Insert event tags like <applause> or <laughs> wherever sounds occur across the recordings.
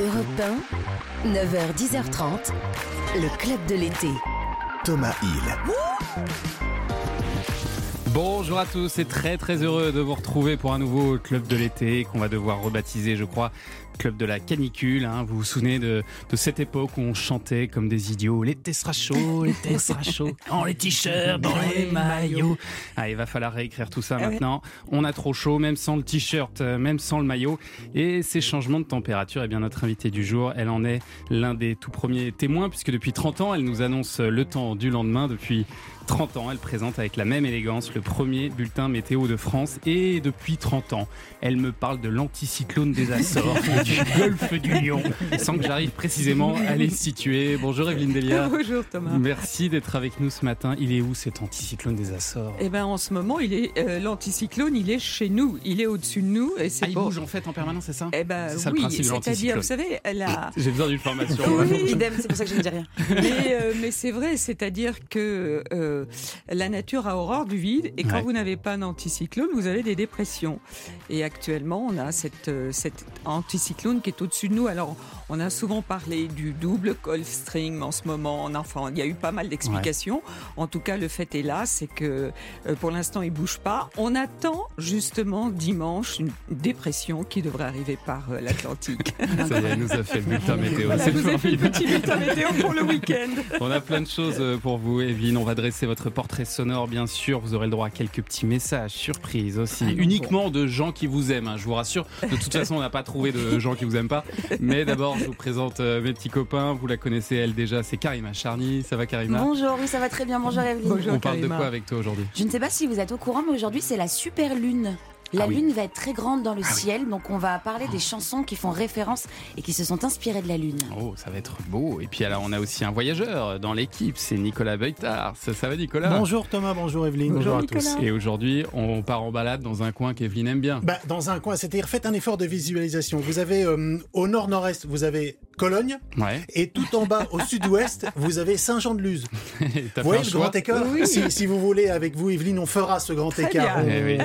Europe 1, 9h, 10h30, le club de l'été. Thomas Hill. Bonjour à tous et très très heureux de vous retrouver pour un nouveau club de l'été qu'on va devoir rebaptiser, je crois, club de la canicule. Hein. Vous vous souvenez de, de, cette époque où on chantait comme des idiots l'été sera chaud, l'été sera chaud, <laughs> dans les t-shirts, dans les maillots. Ah, il va falloir réécrire tout ça Ah maintenant. On a trop chaud, même sans le t-shirt, euh, même sans le maillot. Et ces changements de température, eh bien notre invitée du jour, elle en est l'un des tout premiers témoins puisque depuis 30 ans, elle nous annonce le temps du lendemain depuis 30 ans, elle présente avec la même élégance le premier bulletin météo de France et depuis 30 ans, elle me parle de l'anticyclone des Açores <laughs> du golfe du Lion sans que j'arrive précisément à les situer. Bonjour Evelyne Delia. Bonjour Thomas. Merci d'être avec nous ce matin. Il est où cet anticyclone des Açores? Eh ben en ce moment, il est euh, l'anticyclone, il est chez nous, il est au-dessus de nous et c'est ah, il bouge en fait en permanence, c'est ça? Eh ben ça oui, c'est-à-dire, vous savez, elle a. <laughs> J'ai besoin d'une formation. Oui. <laughs> Idem, c'est pour ça que je ne dis rien. mais euh, mais c'est vrai, c'est-à-dire que euh, la nature a horreur du vide et quand Ouais. vous n'avez pas d'anticyclone, vous avez des dépressions. Et actuellement, on a cette, euh, cet anticyclone qui est au-dessus de nous. Alors, on a souvent parlé du double Gulf Stream en ce moment. En enfin, il y a eu pas mal d'explications. En tout cas, le fait est là, c'est que euh, pour l'instant, il bouge pas. On attend justement dimanche une dépression qui devrait arriver par euh, l'Atlantique. <laughs> Ça y est, nous a fait le bulletin météo. Voilà, C'est vous fait formidable. petit bulletin météo pour le week-end. <laughs> On a plein de choses euh, pour vous, Evelyne. On va dresser votre portrait sonore, bien sûr. Vous aurez le droit à quelques petits messages, surprises aussi. Ah Uniquement de gens qui vous aiment, hein, je vous rassure. De toute <laughs> façon, on n'a pas trouvé de gens qui vous aiment pas. Mais d'abord, je vous présente euh, mes petits copains. Vous la connaissez, elle déjà. C'est Karima Charny. Ça va, Karima? Bonjour, oui, ça va très bien. Bonjour Evelyne. Bonjour. On parle de quoi avec toi aujourd'hui? Je ne sais pas si vous êtes au courant, mais aujourd'hui c'est la super lune. La Ah oui. lune va être très grande dans le Ah oui. ciel, donc on va parler des chansons qui font référence et qui se sont inspirées de la lune. Oh, ça va être beau. Et puis alors, on a aussi un voyageur dans l'équipe. C'est Nicolas Beutard. Ça, ça va, Nicolas? Bonjour Thomas, bonjour Evelyne. Bonjour à Nicolas. tous. Et aujourd'hui, on part en balade dans un coin qu'Evelyne aime bien. Bah, dans un coin, c'est-à-dire faites un effort de visualisation. Vous avez euh, au nord-nord-est, vous avez Cologne, Ouais. et tout en bas au sud-ouest, vous avez Saint-Jean-de-Luz. <laughs> Vous voyez le grand écart Oui. si, si vous voulez, avec vous, Evelyne, on fera ce grand Très écart. bien. On- Eh oui.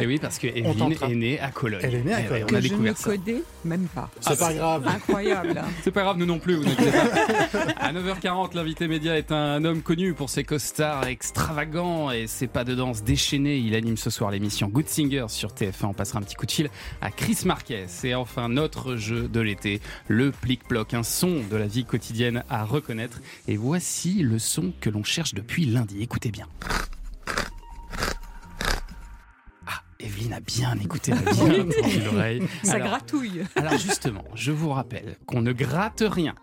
Et oui, parce que Evelyne est née à Cologne. Elle est née à Eh Cologne. On que a je ne découvert ça. connais même pas. C'est pas grave. Incroyable. hein. <laughs> C'est pas grave, nous non plus, vous inquiétez pas. À 9h40, l'invité média est un homme connu pour ses costards extravagants et ses pas de danse déchaînés. Il anime ce soir l'émission Good Singer sur TF1. On passera un petit coup de fil à Chris Marquez. Et enfin, notre jeu de l'été, le un son de la vie quotidienne à reconnaître. Et voici le son que l'on cherche depuis lundi. Écoutez bien. Ah, Evelyne a bien écouté la <laughs> bien l'oreille. Ça Alors, gratouille. alors justement, je vous rappelle qu'on ne gratte rien,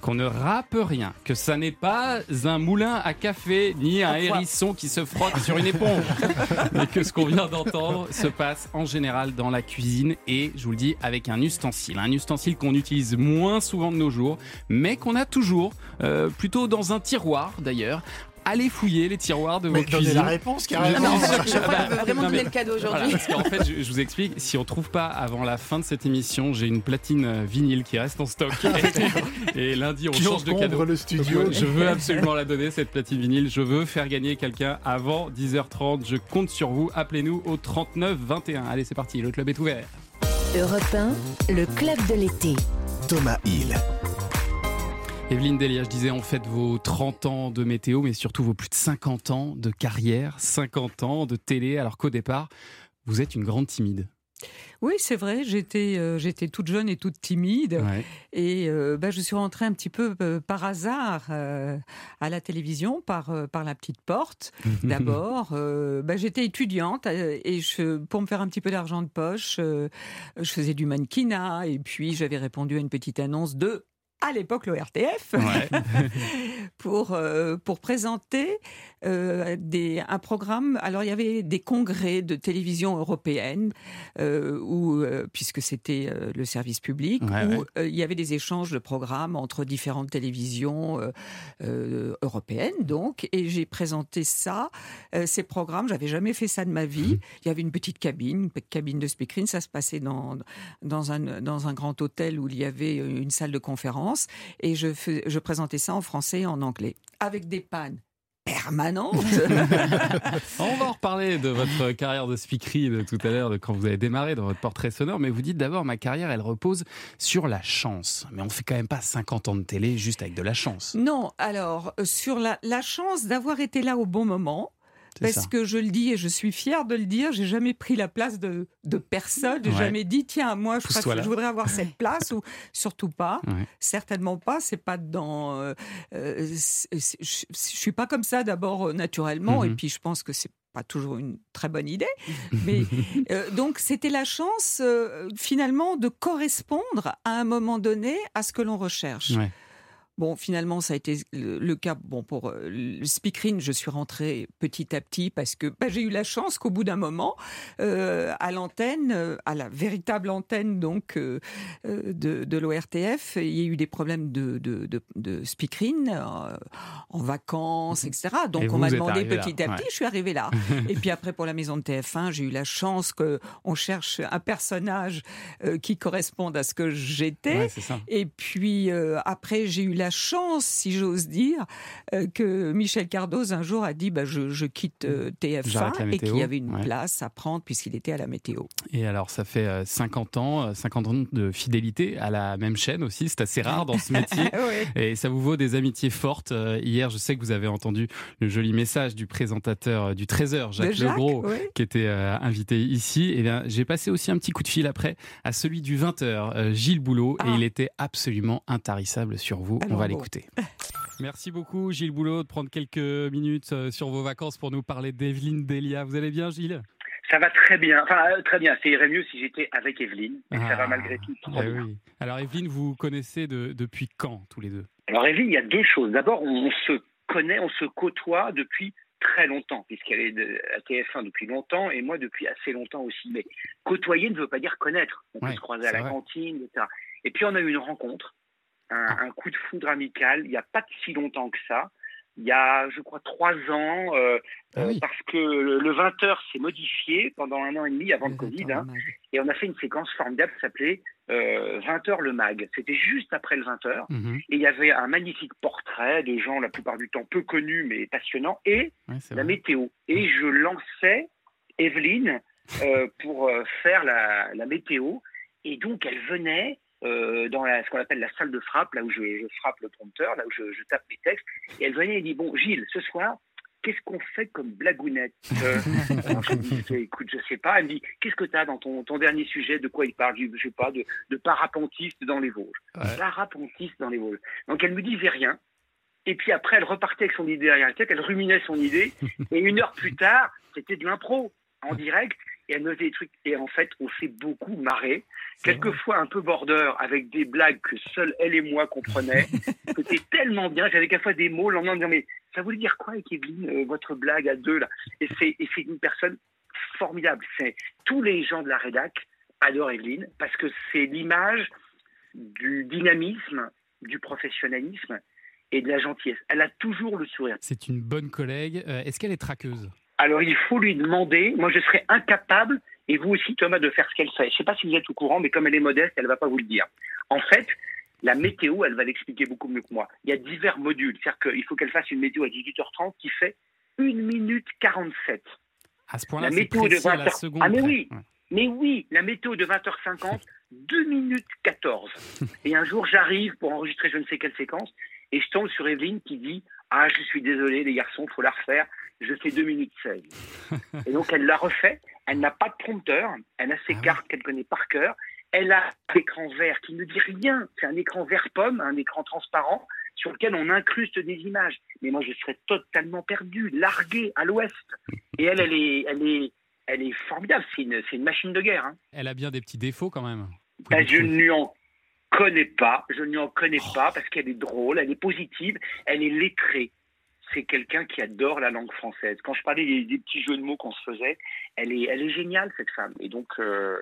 qu'on ne râpe rien, que ça n'est pas un moulin à café ni un hérisson qui se frotte sur une éponge, <laughs> mais que ce qu'on vient d'entendre se passe en général dans la cuisine et, je vous le dis, avec un ustensile, un ustensile qu'on utilise moins souvent de nos jours, mais qu'on a toujours, euh, plutôt dans un tiroir d'ailleurs. Allez fouiller les tiroirs de Mais vos cuisines. la réponse, carrément. Ah, en fait, cherche- je crois bah, qu'on veut vraiment non, mais- donner le cadeau Voilà, aujourd'hui. parce qu'en fait, je, je vous explique, si on trouve pas avant la fin de cette émission, j'ai une platine euh, vinyle qui reste en stock. <laughs> et, et lundi, on Qui change de cadeau. le studio. je veux absolument la donner, cette platine vinyle. Je veux faire gagner quelqu'un avant 10h30. Je compte sur vous. Appelez-nous au 39 21. Allez, c'est parti. Le club est ouvert. Europe 1, le club de l'été. Thomas Hill. Evelyne Delia, je disais, en fait vos 30 ans de météo, mais surtout vos plus de 50 ans de carrière, 50 ans de télé, alors qu'au départ, vous êtes une grande timide. Oui, c'est vrai. J'étais, euh, j'étais toute jeune et toute timide, Ouais. et euh, bah, je suis rentrée un petit peu euh, par hasard à la télévision, par par la petite porte. <laughs> D'abord, bah, j'étais étudiante et je, pour me faire un petit peu d'argent de poche, je faisais du mannequinat et puis j'avais répondu à une petite annonce de à l'époque le RTF Ouais. <laughs> pour euh, pour présenter euh, des un programme. Alors il y avait des congrès de télévision européenne euh, où puisque c'était le service public Ouais, où ouais. il y avait des échanges de programmes entre différentes télévisions européennes donc et j'ai présenté ça ces programmes. J'avais jamais fait ça de ma vie. Il y avait une petite cabine, une petite cabine de speakerine. Ça se passait dans dans un dans un grand hôtel où il y avait une salle de conférence et je fais- je présentais ça en français et en anglais avec des pannes permanente. <laughs> On va en reparler de votre carrière de speakery de tout à l'heure, de quand vous avez démarré dans votre portrait sonore, mais vous dites d'abord ma carrière, elle repose sur la chance. Mais on fait quand même pas 50 ans de télé juste avec de la chance. non, alors, euh, sur la, la chance d'avoir été là au bon moment. Parce ça. que je le dis et je suis fière de le dire, j'ai jamais pris la place de, de personne, j'ai Ouais. jamais dit tiens moi je, voudrais avoir cette <laughs> place ou surtout pas, Ouais. certainement pas, c'est pas dans, euh, euh, je, suis pas comme ça d'abord euh, naturellement et Mhm. puis je pense que c'est pas toujours une très bonne idée, <laughs> mais euh, donc c'était la chance euh, finalement de correspondre à un moment donné à ce que l'on recherche. Ouais. Bon, finalement, ça a été le, cas. Bon, pour euh, le speakerine, je suis rentrée petit à petit parce que bah, j'ai eu la chance qu'au bout d'un moment, euh, à l'antenne, euh, à la véritable antenne donc de, de l'ORTF, il y a eu des problèmes de, de, de, de speakerine en vacances, etc. Donc. Et on m'a demandé là, petit à petit, ouais. je suis arrivée là. <laughs> Et puis après, pour la maison de TF1, j'ai eu la chance qu'on cherche un personnage qui corresponde à ce que j'étais. Ouais. Et puis après, j'ai eu la chance, si j'ose dire, euh, que Michel Cardoz un jour a dit bah, je, je quitte euh, J'arrête la TF1 et qu'il y avait une ouais. place à prendre puisqu'il était à la météo. Et alors, ça fait euh, 50 ans, euh, 50 ans de fidélité à la même chaîne aussi. C'est assez rare dans ce <laughs> métier. Ouais. Et ça vous vaut des amitiés fortes. Hier, je sais que vous avez entendu le joli message du présentateur du Trésor, Jacques, Jacques, Legros, ouais. qui était invité ici. Et bien, j'ai passé aussi un petit coup de fil après à celui du 20h, Gilles Boulot, et Ah. il était absolument intarissable sur vous. On va l'écouter. <laughs> Merci beaucoup, Gilles Boulot, de prendre quelques minutes euh, sur vos vacances pour nous parler d'Evelyne Delia. Vous allez bien, Gilles? Ça va très bien. Enfin, euh, très bien. Ça irait mieux si j'étais avec Evelyne. Mais ça va Ah, malgré tout eh bien. oui. Alors, Evelyne, vous connaissez de- depuis quand, tous les deux? Alors, Evelyne, il y a deux choses. D'abord, on se connaît, on se côtoie depuis très longtemps, puisqu'elle est de- à TF1 depuis longtemps et moi depuis assez longtemps aussi. Mais côtoyer ne veut pas dire connaître. On Ouais, peut se croiser à la vrai. cantine, etc. Et puis, on a eu une rencontre, un, Ah. un coup de foudre amical, il n'y a pas si longtemps que ça. Il y a, je crois, trois ans, euh, Ah euh, oui. parce que le, le 20h s'est modifié pendant un an et demi avant le Le Covid. Hein. Et on a fait une séquence formidable qui s'appelait euh, 20h le mag. C'était juste après le 20h. Mhm. Et il y avait un magnifique portrait de gens, la plupart du temps peu connus, mais passionnants, et Ouais, la vrai. météo. Et je lançais Evelyne euh, pour euh, faire la, la météo. Et donc, elle venait euh, dans la, ce qu'on appelle la salle de frappe, là où je, je frappe le prompteur, là où je, je tape mes textes. Et elle venait et dit Bon, Gilles, ce soir, qu'est-ce qu'on fait comme blagounette? Euh, <laughs> je dis, écoute, je sais pas. Elle me dit, qu'est-ce que tu as dans ton, ton dernier sujet? De quoi il parle? Je Je sais pas, de, de parapentiste dans les Vosges. Ouais. Parapentiste dans les Vosges. Donc elle me disait rien. Et puis après, elle repartait avec son idée derrière la tête, elle ruminait son idée. Et une heure plus tard, c'était de l'impro en direct. Et elle me faisait des trucs. Et en fait, on s'est beaucoup marré. Quelquefois un peu border, avec des blagues que seule elle et moi comprenaient. <laughs> C'était tellement bien. J'avais quelquefois des mots le lendemain en disant, mais ça voulait dire quoi avec Evelyne, euh, votre blague à deux là? Et c'est et c'est une personne formidable. C'est tous les gens de la rédac adorent Evelyne parce que c'est l'image du dynamisme, du professionnalisme et de la gentillesse. Elle a toujours le sourire. C'est une bonne collègue. Euh, Est-ce qu'elle est traqueuse? Alors il faut lui demander. Moi, je serais incapable, et vous aussi, Thomas, de faire ce qu'elle fait. Je ne sais pas si vous êtes au courant, mais comme elle est modeste, elle ne va pas vous le dire. En fait, la météo, elle va l'expliquer beaucoup mieux que moi. Il y a divers modules. C'est-à-dire qu'il faut qu'elle fasse une météo à 18h30 qui fait 1 minute 47. À ce point-là, La c'est précis à la 20 heures. seconde. Ah, mais oui. Ouais. Mais oui, la météo de 20h50, 2 minutes 14. Et un jour, j'arrive pour enregistrer je ne sais quelle séquence, et je tombe sur Evelyne qui dit Ah, je suis désolé, les garçons, faut la refaire. Je fais 2 minutes 16. <laughs> Et donc, elle l'a refait. Elle n'a pas de prompteur. Elle a ses Ah oui. cartes qu'elle connaît par cœur. Elle a un écran vert qui ne dit rien. C'est un écran vert pomme, un écran transparent sur lequel on incruste des images. Mais moi, je serais totalement perdu, largué à l'ouest. Et elle, elle est, elle est, elle est formidable. C'est une, une machine de guerre. hein. Elle a bien des petits défauts quand même. Vous pouvez Ben, je connais pas. Je ne lui en connais Oh. pas parce qu'elle est drôle, elle est positive, elle est lettrée. C'est quelqu'un qui adore la langue française. Quand je parlais des, des petits jeux de mots qu'on se faisait, elle est, elle est géniale cette femme. Et donc, euh,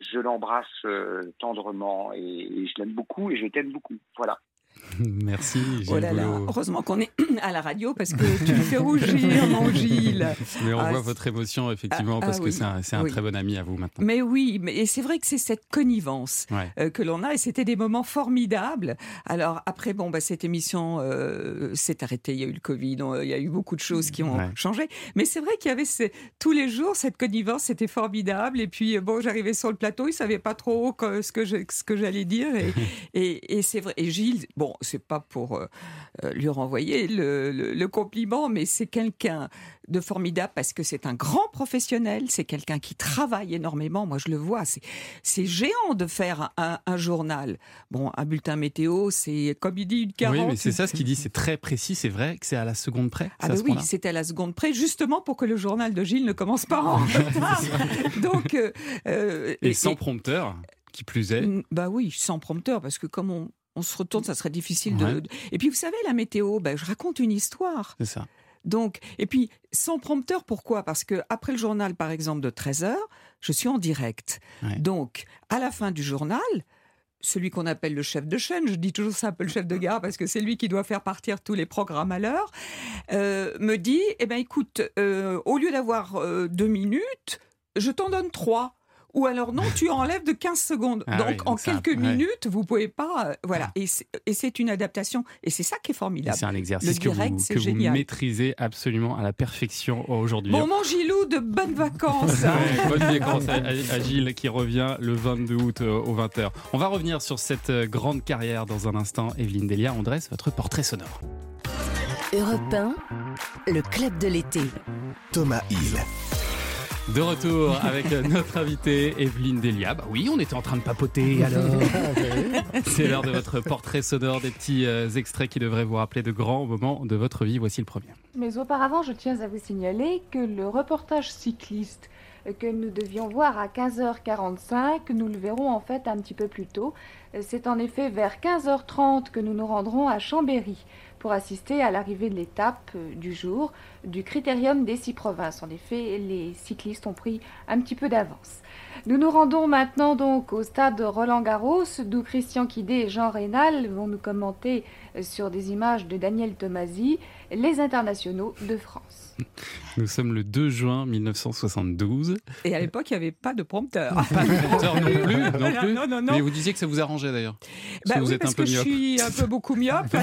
je l'embrasse euh, tendrement et, et je l'aime beaucoup et je t'aime beaucoup. Voilà. <laughs> Merci, Gilles Oh là là, heureusement qu'on est <clears throat> à la radio parce que tu me fais rougir, <laughs> mon Gilles. Mais on Ah, voit votre émotion, effectivement, Ah, parce ah que oui. c'est un, c'est un Oui. très bon ami à vous maintenant. Mais oui, mais et c'est vrai que c'est cette connivence Ouais. euh, que l'on a et c'était des moments formidables. Alors après, bon, bah, cette émission euh, s'est arrêtée, il y a eu le Covid, on- il y a eu beaucoup de choses qui ont Ouais. changé. Mais c'est vrai qu'il y avait ces- tous les jours cette connivence, c'était formidable. Et puis, bon, j'arrivais sur le plateau, il savait pas trop que- ce que ce que j'allais dire. Et, <laughs> et, et c'est vrai. Et Gilles, bon, c'est pas pour euh, euh, lui renvoyer le, le- le compliment, mais c'est quelqu'un de formidable parce que c'est un grand professionnel, c'est quelqu'un qui travaille énormément. Moi, je le vois, c'est c'est géant de faire un, un journal. Bon, un bulletin météo, c'est comme il dit une 40. Oui, mais c'est ça ce qu'il dit, c'est très précis, c'est vrai que c'est à la seconde près. Ah c'est ben oui, c'était à la seconde près, justement pour que le journal de Gilles ne commence pas en <laughs> retard. Donc, euh, Et sans prompteur, qui plus est. Bah oui, sans prompteur, parce que comme on, on se retourne, ça serait difficile de- Ouais. Et puis vous savez, la météo, bah, je raconte une histoire. C'est ça. Donc, et puis sans prompteur, pourquoi? Parce que après le journal, par exemple, de 13 h je suis en direct. Ouais. Donc, à la fin du journal, celui qu'on appelle le chef de chaîne, je dis toujours ça un peu le chef de gare parce que c'est lui qui doit faire partir tous les programmes à l'heure, euh, me dit, eh ben écoute, euh, au lieu d'avoir euh, deux minutes, je t'en donne trois. Ou alors non, tu enlèves de 15 secondes. Ah donc oui, en ça, quelques ouais. minutes, vous pouvez pas. euh, voilà. Et c'est- Et c'est une adaptation. Et c'est ça qui est formidable. C'est un exercice Le que, direct, vous, c'est que vous génial. maîtrisez absolument à la perfection aujourd'hui. Bon, mon Gilou, de bonnes vacances. Ouais, bonne vacances à, à- à Gilles qui revient le 22 août euh, aux 20h. On va revenir sur cette euh, grande carrière dans un instant. Evelyne Delia, on dresse votre portrait sonore. Europe 1, le club de l'été. Thomas Hill. De retour avec notre invitée Evelyne Delia. Bah oui, on était en train de papoter <laughs> alors. C'est l'heure de votre portrait sonore, des petits euh, extraits qui devraient vous rappeler de grands moments de votre vie. Voici le premier. Mais auparavant, je tiens à vous signaler que le reportage cycliste que nous devions voir à 15h45, nous le verrons en fait un petit peu plus tôt. C'est en effet vers 15h30 que nous nous rendrons à Chambéry pour assister à l'arrivée de l'étape euh, du jour du Critérium des six provinces. En effet, les cyclistes ont pris un petit peu d'avance. Nous nous rendons maintenant donc au stade Roland Garros, d'où Christian Quidé et Jean Rénal vont nous commenter sur des images de Daniel Tomasi les internationaux de France. <laughs> Nous sommes le 2 juin 1972. Et à l'époque, il n'y avait pas de prompteur. Pas de compteur <laughs> non plus, non plus. non, non, non. Mais vous disiez que ça vous arrangeait d'ailleurs. Parce Bah que vous êtes parce un peu que je suis un peu beaucoup myope. <laughs>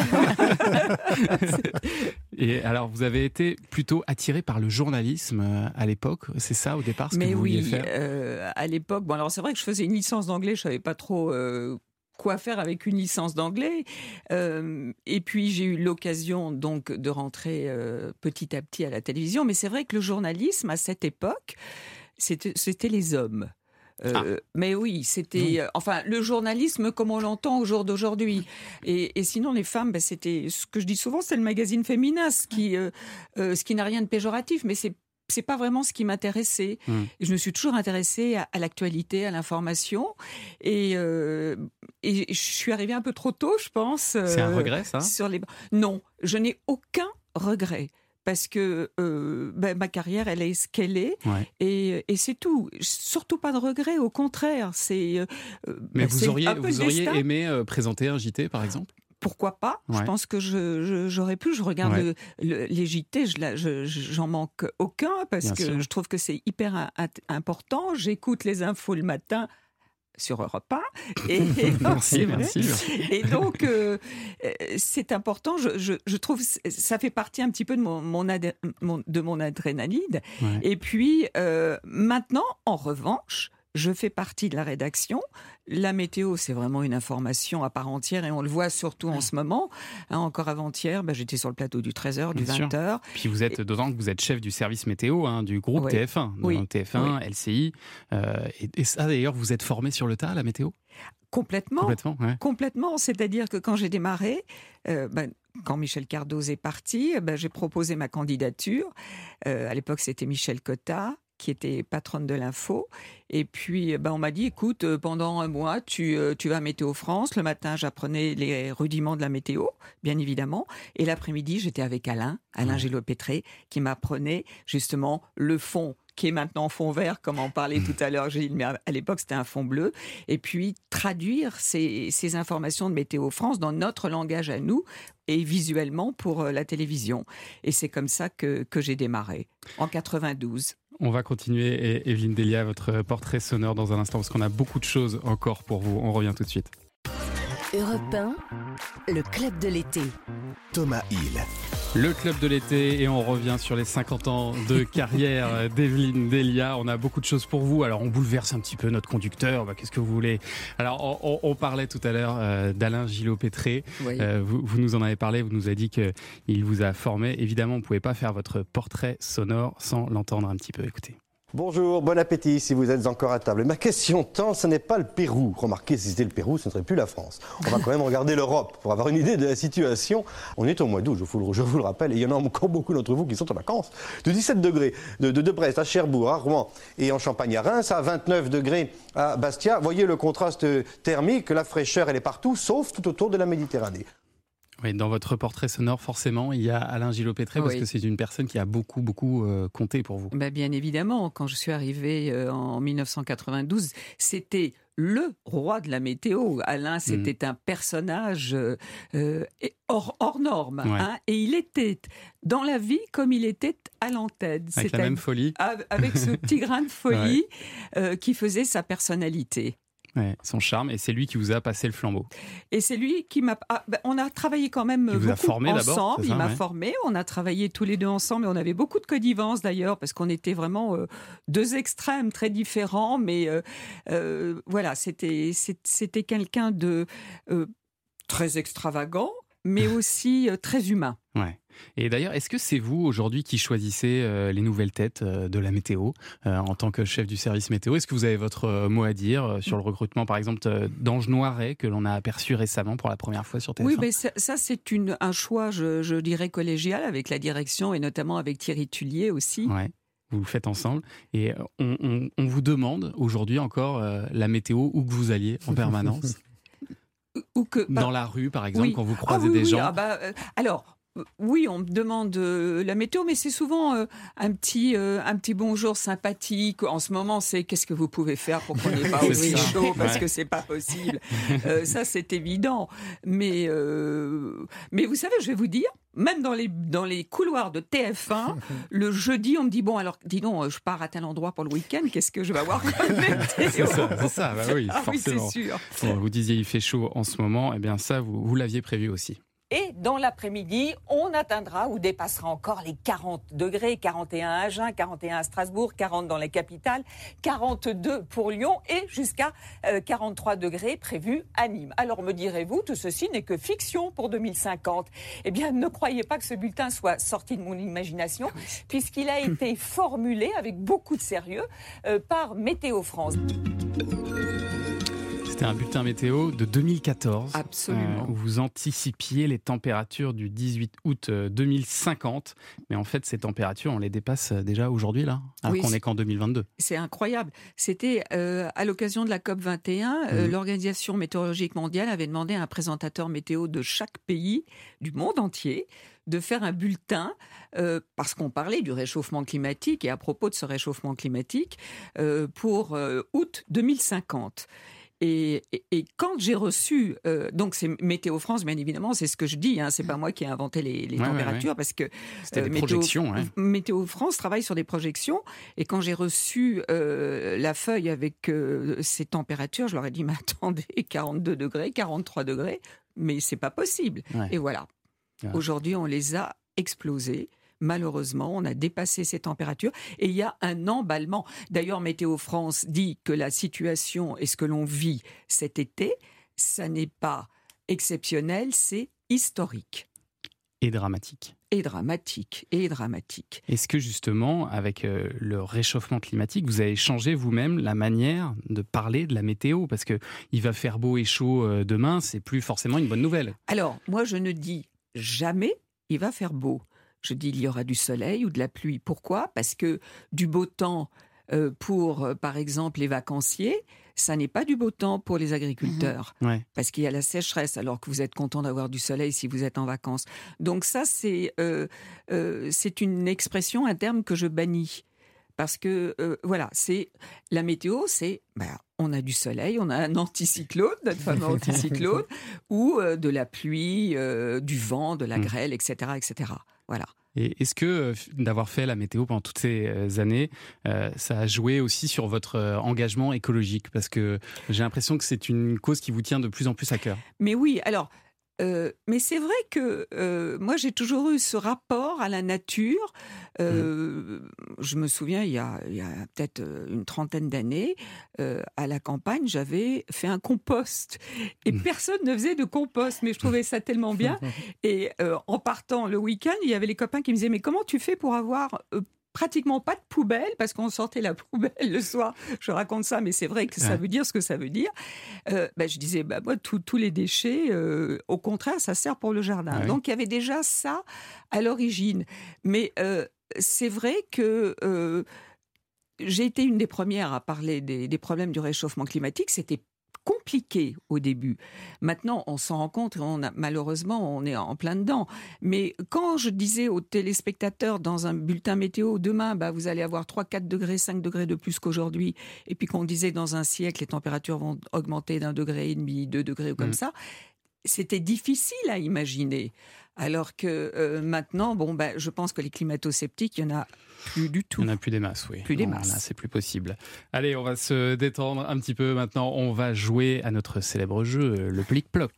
Et alors, vous avez été plutôt attiré par le journalisme euh, à l'époque, c'est ça au départ ce que Mais vous vouliez oui, faire? euh, à l'époque, bon alors c'est vrai que je faisais une licence d'anglais, je savais pas trop euh, quoi faire avec une licence d'anglais. Euh, et puis j'ai eu l'occasion donc de rentrer euh, petit à petit à la télévision. Mais c'est vrai que le journalisme à cette époque, c'était les hommes. Euh, Mais oui, c'était euh, enfin le journalisme comme on l'entend au jour d'aujourd'hui. Et, et sinon les femmes, ben, c'était ce que je dis souvent, c'est le magazine féminin, ce qui euh, ce qui n'a rien de péjoratif, mais c'est c'est pas vraiment ce qui m'intéressait. Mm. Et Je me suis toujours intéressée à, l'actualité, à l'information, et, euh, et je suis arrivée un peu trop tôt, je pense. C'est un euh, regret ça? sur les. Non, je n'ai aucun regret. Parce que euh, ben, ma carrière, elle est ce qu'elle est, Ouais. et, et c'est tout. Surtout pas de regret, au contraire. C'est. euh, Mais ben, vous auriez, vous auriez aimé euh, présenter un JT par exemple? Pourquoi pas? Je pense que j'aurais pu. Je regarde Ouais. le- le- les JT, je- je- j'en manque aucun parce Bien que sûr. je trouve que c'est hyper important. J'écoute les infos le matin sur Europe 1. Et, <laughs> Merci. Et donc, euh, euh, c'est important. Je, je- je trouve ça fait partie un petit peu de mon, mon, adé- mon- de mon adrénaline. Ouais. Et puis, euh, maintenant, en revanche, je fais partie de la rédaction. La météo, c'est vraiment une information à part entière et on le voit surtout en ce moment. Hein, encore avant-hier, bah, j'étais sur le plateau du 13h, du Bien sûr. 20h. Puis vous êtes d'autant que vous êtes chef du service météo hein, du groupe Oui. TF1, Oui. donc TF1, LCI. euh, et, et ça d'ailleurs, vous êtes formé sur le tas, la météo? Complètement. Complètement, ouais. Complètement. C'est-à-dire que quand j'ai démarré, euh, ben, quand Michel Cardoz est parti, ben, j'ai proposé ma candidature. Euh, à l'époque, c'était Michel Cotta qui était patronne de l'info. Et puis, eh ben, on m'a dit, écoute, euh, pendant un mois, tu, euh, tu vas à Météo France. Le matin, j'apprenais les rudiments de la météo, bien évidemment. Et l'après-midi, j'étais avec Alain, Alain. Gélopétré, qui m'apprenait justement le fond qui est maintenant fond vert, comme on parlait tout à l'heure, Gilles, mais à à l'époque c'était un fond bleu, et puis traduire ces, ces informations de Météo France dans notre langage à nous et visuellement pour euh, la télévision. Et c'est comme ça que, que j'ai démarré, en 92. On va continuer, et Evelyne Delia, votre portrait sonore dans un instant, parce qu'on a beaucoup de choses encore pour vous. On revient tout de suite. Europe 1, le club de l'été. Thomas Hill. Le club de l'été et on revient sur les 50 ans de <laughs> carrière d'Evelyne Delia. On a beaucoup de choses pour vous. Alors on bouleverse un petit peu notre conducteur. Bah, Qu'est-ce que vous voulez? Alors on, on- on parlait tout à l'heure euh, d'Alain Gillot-Pétré. Oui. Euh, vous, vous nous en avez parlé. Vous nous avez dit que il vous a formé. Évidemment, on ne pouvait pas faire votre portrait sonore sans l'entendre un petit peu. Écoutez. Bonjour, bon appétit si vous êtes encore à table. Ma question tant, ce n'est pas le Pérou. Remarquez, si c'était le Pérou, ce ne serait plus la France. On va quand même regarder l'Europe pour avoir une idée de la situation. On est au mois d'août, je, vous le- rappelle, et il y en a encore beaucoup d'entre vous qui sont en vacances. De 17 degrés de, de, de Brest à Cherbourg, à Rouen et en Champagne à Reims, à 29 degrés à Bastia. Voyez le contraste thermique, la fraîcheur, elle est partout, sauf tout autour de la Méditerranée. Oui, dans votre portrait sonore, forcément, il y a Alain Gillot-Pétré parce Oui. que c'est une personne qui a beaucoup, beaucoup euh, compté pour vous. Ben, bien évidemment, quand je suis arrivée euh, en 1992, c'était le roi de la météo. Alain, c'était un personnage euh, hors, hors norme. Ouais. hein, et il était dans la vie comme il était à l'antenne. Avec la même folie. av- avec ce petit grain de <laughs> folie euh, qui faisait sa personnalité. Ouais, son charme, et c'est lui qui vous a passé le flambeau. Et c'est lui qui m'a. ah, ben, on a travaillé quand même Il vous a beaucoup formé ensemble. Il m'a ouais. formé. On a travaillé tous les deux ensemble. Et on avait beaucoup de connivence d'ailleurs parce qu'on était vraiment euh, deux extrêmes très différents. Mais euh, euh, voilà, c'était c'était quelqu'un de très extravagant, mais <laughs> aussi très humain. Ouais. Et d'ailleurs, est-ce que c'est vous aujourd'hui qui choisissez euh, les nouvelles têtes euh, de la météo euh, en tant que chef du service météo? Est-ce que vous avez votre mot à dire sur le recrutement, par exemple, d'Ange Noiret que l'on a aperçu récemment pour la première fois sur TF1 Oui, mais ça, ça, c'est un choix, je, je dirais, collégial avec la direction et notamment avec Thierry Tullier aussi. Ouais. Vous le faites ensemble et on, on- on vous demande aujourd'hui encore euh, la météo où que vous alliez en permanence, <laughs> Ou que, dans la rue par exemple, Oui. quand vous Ah croisez oui, des oui, gens? ah bah, euh, alors. Oui, on me demande euh, la météo, mais c'est souvent euh, un petit euh, un petit bonjour sympathique. En ce moment, c'est qu'est-ce que vous pouvez faire pour qu'on n'ait <laughs> pas aussi chaud parce que c'est pas possible. Euh, ça, c'est évident. Mais euh, mais vous savez, je vais vous dire, même dans les dans les couloirs de TF1, <laughs> le jeudi, on me dit bon alors, dis donc, je pars à tel endroit pour le week-end. Qu'est-ce que je vais avoir comme <laughs> météo C'est ça, c'est ça, bah oui, Ah oui, sûr. Bon, vous disiez il fait chaud en ce moment, et bien ça, vous, vous l'aviez prévu aussi. Et dans l'après-midi, on atteindra ou dépassera encore les 40 degrés, 41 à Agen, 41 à Strasbourg, 40 dans les capitales, 42 pour Lyon et jusqu'à euh, 43 degrés prévus à Nîmes. Alors me direz-vous, tout ceci n'est que fiction pour 2050. Eh bien, ne croyez pas que ce bulletin soit sorti de mon imagination, puisqu'il a <laughs> été formulé avec beaucoup de sérieux euh, par Météo France. C'était un bulletin météo de 2014. Absolument. euh, où vous anticipiez les températures du 18 août euh, 2050. Mais en fait, ces températures, on les dépasse euh, déjà aujourd'hui, là, alors Oui, qu'on est qu'en 2022. C'est incroyable. C'était euh, à l'occasion de la COP 21, euh, Mhm. l'Organisation météorologique mondiale avait demandé à un présentateur météo de chaque pays du monde entier de faire un bulletin euh, parce qu'on parlait du réchauffement climatique et à propos de ce réchauffement climatique euh, pour euh, août 2050. Et, et- et quand j'ai reçu, euh, donc c'est Météo France, bien évidemment, c'est ce que je dis, hein, c'est pas moi qui ai inventé les, les Ouais, ouais, températures, parce que euh, des Météo- projections. hein. Météo France travaille sur des projections et quand j'ai reçu euh, la feuille avec euh, ces températures, je leur ai dit mais attendez, <laughs> 42 degrés, 43 degrés, mais c'est pas possible. Et voilà. Ouais. Aujourd'hui, on les a explosés. Malheureusement, on a dépassé ces températures et il y a un emballement. D'ailleurs, Météo France dit que la situation et ce que l'on vit cet été, ça n'est pas exceptionnel, c'est historique Et dramatique. et dramatique et dramatique. Est-ce que justement, avec euh, le réchauffement climatique, vous avez changé vous-même la manière de parler de la météo? Parce que il va faire beau et chaud euh, demain, c'est plus forcément une bonne nouvelle. Alors, moi, je ne dis jamais il va faire beau. Je dis il y aura du soleil ou de la pluie. Pourquoi? Parce que du beau temps euh, pour, euh, par exemple, les vacanciers, ça n'est pas du beau temps pour les agriculteurs. Ouais. Parce qu'il y a la sécheresse, alors que vous êtes content d'avoir du soleil si vous êtes en vacances. Donc ça, c'est euh, euh, c'est une expression, un terme que je bannis. Parce que, euh, voilà, c'est la météo, c'est ben, on a du soleil, on a un anticyclone, notre fameux <laughs> anticyclone, ou de la pluie, du vent, de la Mm. grêle, etc., etc. Voilà. Et est-ce que euh, d'avoir fait la météo pendant toutes ces euh, années, euh, ça a joué aussi sur votre engagement écologique? Parce que j'ai l'impression que c'est une cause qui vous tient de plus en plus à cœur. Mais oui, alors, euh, mais c'est vrai que euh, moi j'ai toujours eu ce rapport à la nature. Euh, Je me souviens, il y a, peut-être une trentaine d'années, à la campagne, j'avais fait un compost. Et Mm. personne ne faisait de compost, mais je trouvais ça tellement bien. <laughs> Et en partant le week-end, il y avait les copains qui me disaient, mais comment tu fais pour avoir... pratiquement pas de poubelle parce qu'on sortait la <laughs> poubelle le soir. Je raconte ça, mais c'est vrai que ça Ouais. veut dire ce que ça veut dire. Euh, ben, je disais, bah, moi, tous les déchets, euh, au contraire, ça sert pour le jardin. Donc, il y avait déjà ça à l'origine. Mais euh, c'est vrai que euh, j'ai été une des premières à parler des, des problèmes du réchauffement climatique. C'était compliqué au début. Maintenant, on s'en rend compte, et on a, malheureusement, on est en plein dedans. Mais quand je disais aux téléspectateurs dans un bulletin météo, demain, bah, vous allez avoir 3, 4 degrés, 5 degrés de plus qu'aujourd'hui, et puis qu'on disait dans un siècle, les températures vont augmenter d'un degré et demi, deux degrés ou comme Mhm. ça, c'était difficile à imaginer. Alors que euh, maintenant, bon, bah, je pense que les climato-sceptiques, il y en a plus du tout. Il n'y en a plus des masses, oui. Plus des Non, masses. Là, c'est plus possible. Allez, on va se détendre un petit peu maintenant. On va jouer à notre célèbre jeu, le plic-ploc.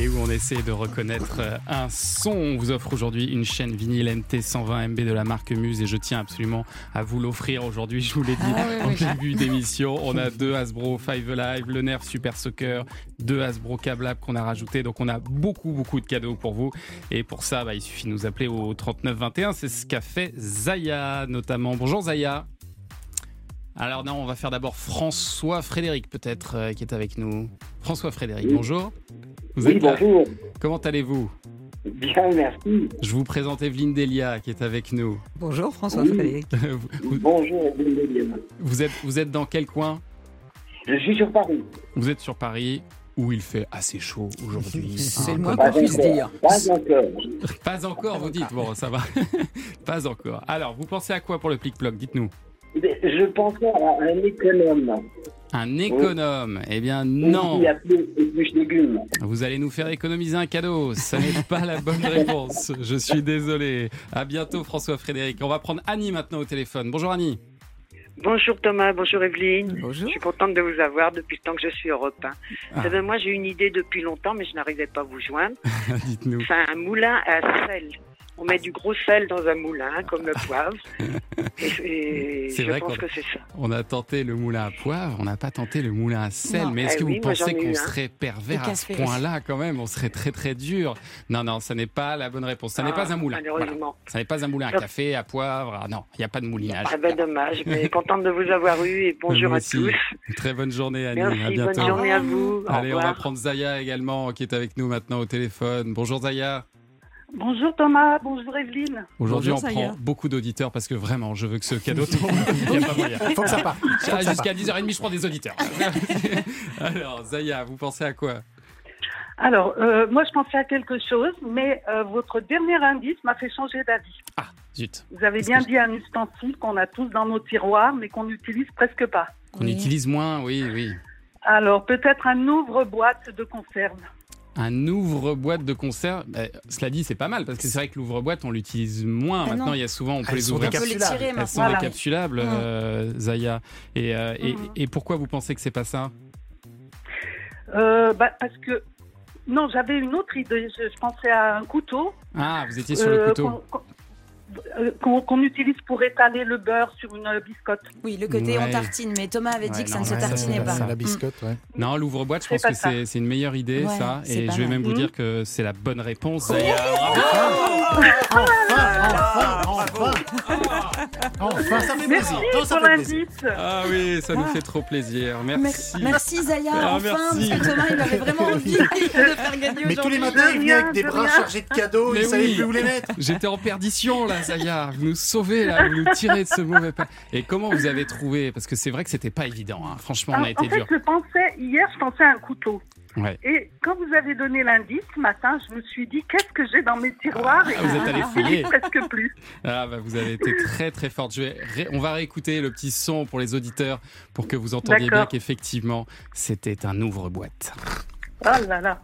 Et où on essaie de reconnaître euh, un son. On vous offre aujourd'hui une chaîne vinyle MT 120 MB de la marque Muse et je tiens absolument à vous l'offrir aujourd'hui. Je vous l'ai dit Ah oui, en oui. début d'émission. On a deux Hasbro Five Alive, le Nerf Super Soccer, deux Hasbro Câble qu'on a rajouté. Donc on a beaucoup, beaucoup de cadeaux pour vous. Et pour ça, bah, il suffit de nous appeler au 39 21. C'est ce qu'a fait Zaya notamment. Bonjour Zaya. Alors non, on va faire d'abord François Frédéric peut-être euh, qui est avec nous. François Frédéric, Oui. bonjour. Vous Oui, êtes bonjour. Comment allez-vous Bien, merci. Je vous présente Evelyne Delia qui est avec nous. Bonjour François Oui. Frédéric. <laughs> vous, vous- Bonjour, Evelyne. vous êtes, vous êtes dans quel coin Je suis sur Paris. Vous êtes sur Paris où il fait assez chaud aujourd'hui. <laughs> C'est le moins Pas qu'on puisse encore. dire. Pas encore. Pas encore, vous dites. Bon, ça va. <laughs> Pas encore. Alors, vous pensez à quoi pour le plic-ploc Dites-nous. Je pensais à un économe. Un économe Eh bien, Oui, non. Qui a plus. Vous allez nous faire économiser un cadeau. Ça n'est pas la bonne réponse. Je suis désolé. À bientôt, François Frédéric. On va prendre Annie maintenant au téléphone. Bonjour Annie. Bonjour Thomas, bonjour Evelyne. Bonjour. Je suis contente de vous avoir depuis le temps que je suis Europe 1. Ah. Vous savez, moi j'ai une idée depuis longtemps, mais je n'arrivais pas à vous joindre. <laughs> Dites-nous. C'est un moulin à sel. On met du gros sel dans un moulin, comme le <laughs> poivre. Et, et C'est je vrai pense qu'on- que c'est ça. On a tenté le moulin à poivre, on n'a pas tenté le moulin à sel. Non. Mais est-ce Eh que oui, vous pensez qu'on serait pervers à ce point-là quand même? On serait très très dur. Non, non, ça n'est pas la bonne réponse. Ça n'est Ah, pas un moulin. Voilà. Malheureusement. Ça n'est pas un moulin à café, à poivre. Ah non, il n'y a pas de moulinage. Ah ben dommage, mais <laughs> contente de vous avoir eu et bonjour Moi à aussi. tous. Une très bonne journée, Annie. Merci, à bientôt. bonne journée à vous. Au Allez, on va prendre Zaya également, qui est avec nous maintenant au téléphone. Bonjour Zaya. Bonjour Thomas, bonjour Evelyne. Aujourd'hui, on prend beaucoup d'auditeurs parce que vraiment, je veux que ce cadeau tombe. <laughs> Il n'y a pas moyen. Faut que ça parte. Faut Ah, que ça Jusqu'à parte. 10h30, je prends des auditeurs. <laughs> Alors, Zaya, vous pensez à quoi? Alors, euh, moi je pensais à quelque chose, mais euh, votre dernier indice m'a fait changer d'avis. Ah, zut. Vous avez bien dit un ustensile qu'on a tous dans nos tiroirs, mais qu'on n'utilise presque pas. Qu'on Oui. utilise moins, oui, oui. Alors, peut-être un ouvre-boîte de conserve. Un ouvre-boîte de conserve, bah, cela dit, c'est pas mal parce que c'est vrai que l'ouvre-boîte, on l'utilise moins. Ah Maintenant, non. il y a souvent, on peut Elles les sont ouvrir. On peut les Décapsulables. tirer Elles sont. Voilà. décapsulables, Mm. euh, Zaya. Et, euh, et, Mhm. et pourquoi vous pensez que c'est pas ça? Euh, bah, parce que, non, j'avais une autre idée. Je, je pensais à un couteau. Ah, vous étiez sur le couteau. qu'on- qu'on- euh, Qu'on utilise pour étaler le beurre sur une euh, biscotte. Oui, le côté Ouais. on tartine, mais Thomas avait dit Ouais, que ça ne se tartinait c'est pas. ça. La biscotte, ouais. Non, l'ouvre-boîte, je C'est pense que c'est c'est une meilleure idée, Ouais, ça. c'est Et je vais mal. même vous Mhm. dire que c'est la bonne réponse. Zaya. <laughs> Bravo. Enfin, enfin, enfin, enfin, ça fait Merci plaisir. Pour. Ah oui, ça nous fait trop plaisir. Merci. Merci Zaya, Ah, enfin, merci. parce que Thomas il avait vraiment envie de <laughs> faire gagner Mais tous les matins, il venait avec des de bras chargés de cadeaux, Mais il savait oui. plus où les mettre. J'étais en perdition là, Zaya. Vous nous sauvez là, vous nous tirez de ce mauvais pas. Et comment vous avez trouvé? Parce que c'est vrai que c'était pas évident. hein. Franchement, on Ah, a été en fait, dur. je pensais, hier, je pensais à un couteau. Ouais. Et quand vous avez donné l'indice ce matin, je me suis dit qu'est-ce que j'ai dans mes tiroirs et Ah, vous êtes allé <laughs> fouiller. presque plus. Ah bah vous avez été très très forte. Je vais ré- on va réécouter le petit son pour les auditeurs pour que vous entendiez bien qu'effectivement c'était un ouvre-boîte. Oh là là.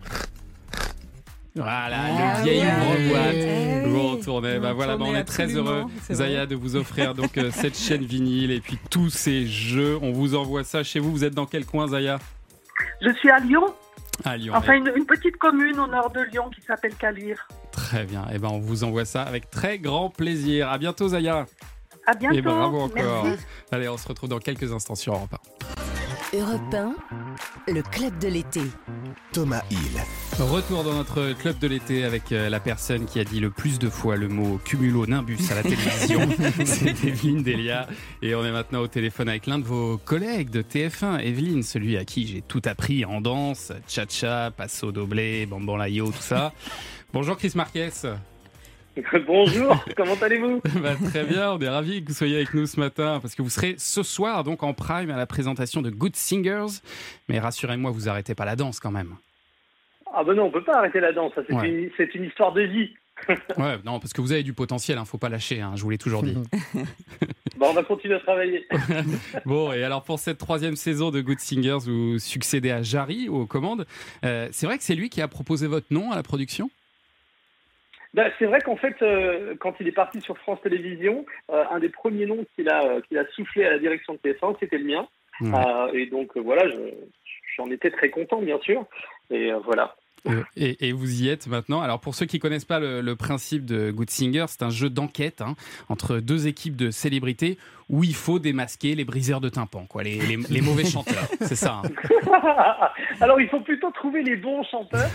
Voilà, Ah le vieil ouais. ouvre-boîte. Eh oui. vous retournez. Bah voilà, bah, on est très heureux. Zaya, de vous offrir donc euh, cette <laughs> chaîne vinyle et puis tous ces jeux. On vous envoie ça chez vous. Vous êtes dans quel coin, Zaya? Je suis à Lyon, À Lyon. enfin une, une petite commune au nord de Lyon qui s'appelle Caluire. Très bien. Et ben on vous envoie ça avec très grand plaisir. À bientôt, Zaya. À bientôt. Et bravo encore. Merci. Allez, on se retrouve dans quelques instants sur Europe 1. Europe 1, le club de l'été. Thomas Hill. Retour dans notre club de l'été avec euh, la personne qui a dit le plus de fois le mot cumulonimbus à la télévision. <laughs> C'est Evelyne Delia. Et on est maintenant au téléphone avec l'un de vos collègues de TF1, Evelyne, celui à qui j'ai tout appris en danse, cha-cha, passo doblé, bambanlayo, tout ça. Bonjour Chris Marquez. <laughs> Bonjour, comment allez-vous <laughs> Bah, Très bien, on est ravis que vous soyez avec nous ce matin parce que vous serez ce soir donc en prime à la présentation de Good Singers. Mais rassurez-moi, vous arrêtez pas la danse quand même. Ah ben non, on peut pas arrêter la danse, c'est Ouais. une, c'est une histoire de vie. <laughs> Ouais, non, parce que vous avez du potentiel, hein, faut pas lâcher, hein, je vous l'ai toujours dit. Bon, on va continuer à travailler. Bon, et alors pour cette troisième saison de Good Singers, vous succédez à Jarry aux commandes. Euh, c'est vrai que c'est lui qui a proposé votre nom à la production? Ben, c'est vrai qu'en fait, euh, quand il est parti sur France Télévisions, euh, un des premiers noms qu'il a, euh, qu'il a soufflé à la direction de TF1, c'était le mien. Euh, et donc voilà, je- j'en étais très content, bien sûr. Et voilà. Et, et vous y êtes maintenant. Alors pour ceux qui connaissent pas le, le principe de Good Singer, c'est un jeu d'enquête hein, entre deux équipes de célébrités où il faut démasquer les briseurs de tympans, quoi, les, les- les mauvais chanteurs. C'est ça. hein. <laughs> Alors, il faut plutôt trouver les bons chanteurs.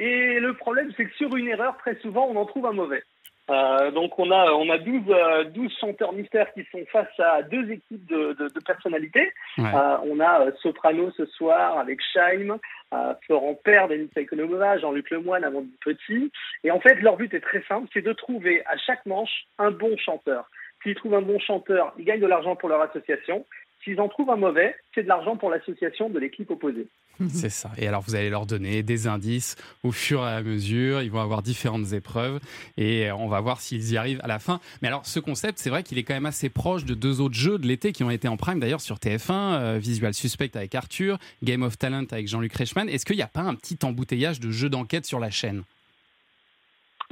Et le problème, c'est que sur une erreur, très souvent, on en trouve un mauvais. Euh, donc, on a, on a 12, euh, 12 chanteurs mystères qui sont face à deux équipes de, de- de personnalités. Ouais. Euh, on a Soprano ce soir avec Scheim, Florent Père, Denisa Economova, Jean-Luc Lemoyne, Amandine Petit. Et en fait, leur but est très simple, c'est de trouver à chaque manche un bon chanteur. S'ils trouvent un bon chanteur, ils gagnent de l'argent pour leur association. S'ils en trouvent un mauvais, c'est de l'argent pour l'association de l'équipe opposée. <laughs> C'est ça. Et alors, vous allez leur donner des indices au fur et à mesure. Ils vont avoir différentes épreuves et on va voir s'ils y arrivent à la fin. Mais alors, ce concept, c'est vrai qu'il est quand même assez proche de deux autres jeux de l'été qui ont été en prime d'ailleurs sur TF1, euh, Visual Suspect avec Arthur, Game of Talent avec Jean-Luc Reichmann. Est-ce qu'il n'y a pas un petit embouteillage de jeux d'enquête sur la chaîne?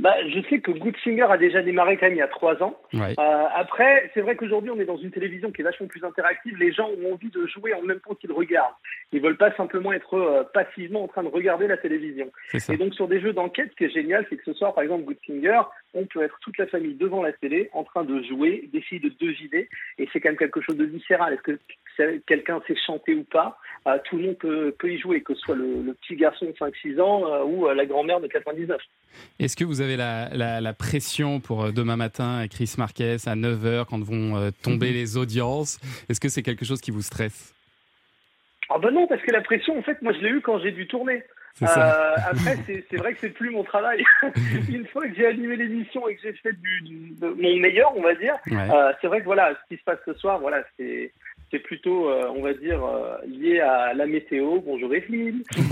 Bah, je sais que Good Singer a déjà démarré quand même il y a trois ans. Ouais. Euh, après, c'est vrai qu'aujourd'hui, on est dans une télévision qui est vachement plus interactive. Les gens ont envie de jouer en même temps qu'ils regardent. Ils veulent pas simplement être euh, passivement en train de regarder la télévision. Et donc, sur des jeux d'enquête, ce qui est génial, c'est que ce soir, par exemple, Good Singer, on peut être toute la famille devant la télé, en train de jouer, d'essayer de deviner. Et c'est quand même quelque chose de viscéral. Est-ce que quelqu'un sait chanter ou pas? Euh, Tout le monde peut, peut y jouer, que ce soit le, le petit garçon de 5-6 ans euh, ou euh, la grand-mère de 99. Est-ce que vous avez la, la- la pression pour demain matin avec Chris Marquez à 9h quand vont tomber les audiences? Est-ce que c'est quelque chose qui vous stresse? Ah ben non, parce que la pression, en fait, moi je l'ai eu quand j'ai dû tourner. Euh, après, c'est c'est vrai que c'est plus mon travail. <laughs> Une fois que j'ai animé l'émission et que j'ai fait du, du- de mon meilleur, on va dire, Ouais. euh, c'est vrai que voilà, ce qui se passe ce soir, voilà, c'est c'est plutôt, euh, on va dire, euh, lié à la météo. Bonjour Evelyne. <laughs>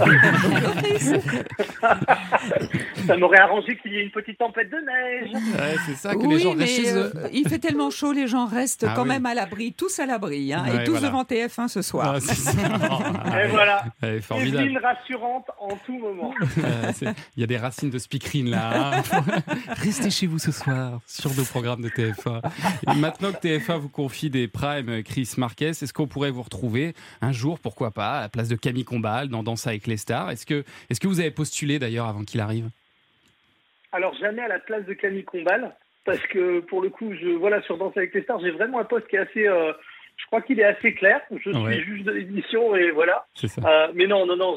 Ça m'aurait arrangé qu'il y ait une petite tempête de neige. Ouais, c'est ça, que oui, les gens mais restent chez eux. euh, il fait tellement chaud, les gens restent Ah quand oui. même à l'abri, tous à l'abri, hein, Ouais, et tous voilà. devant TF1 ce soir. Ah, c'est ça. <laughs> Et voilà. Elle est formidable. Evelyne rassurante en tout moment. Il y a des racines de speakerine là. hein. <laughs> Restez chez vous ce soir sur nos programmes de TF1. Et maintenant que TF1 vous confie des primes, Chris Marquez, est-ce qu'on pourrait vous retrouver un jour, pourquoi pas, à la place de Camille Combal dans Danse avec les stars Est-ce que, est que vous avez postulé d'ailleurs avant qu'il arrive? Alors jamais à la place de Camille Combal, parce que pour le coup, je voilà sur Danse avec les stars, j'ai vraiment un poste qui est assez, euh, je crois qu'il est assez clair. Je suis Ouais. juge de l'émission et voilà. C'est ça. Euh, mais non, non, non,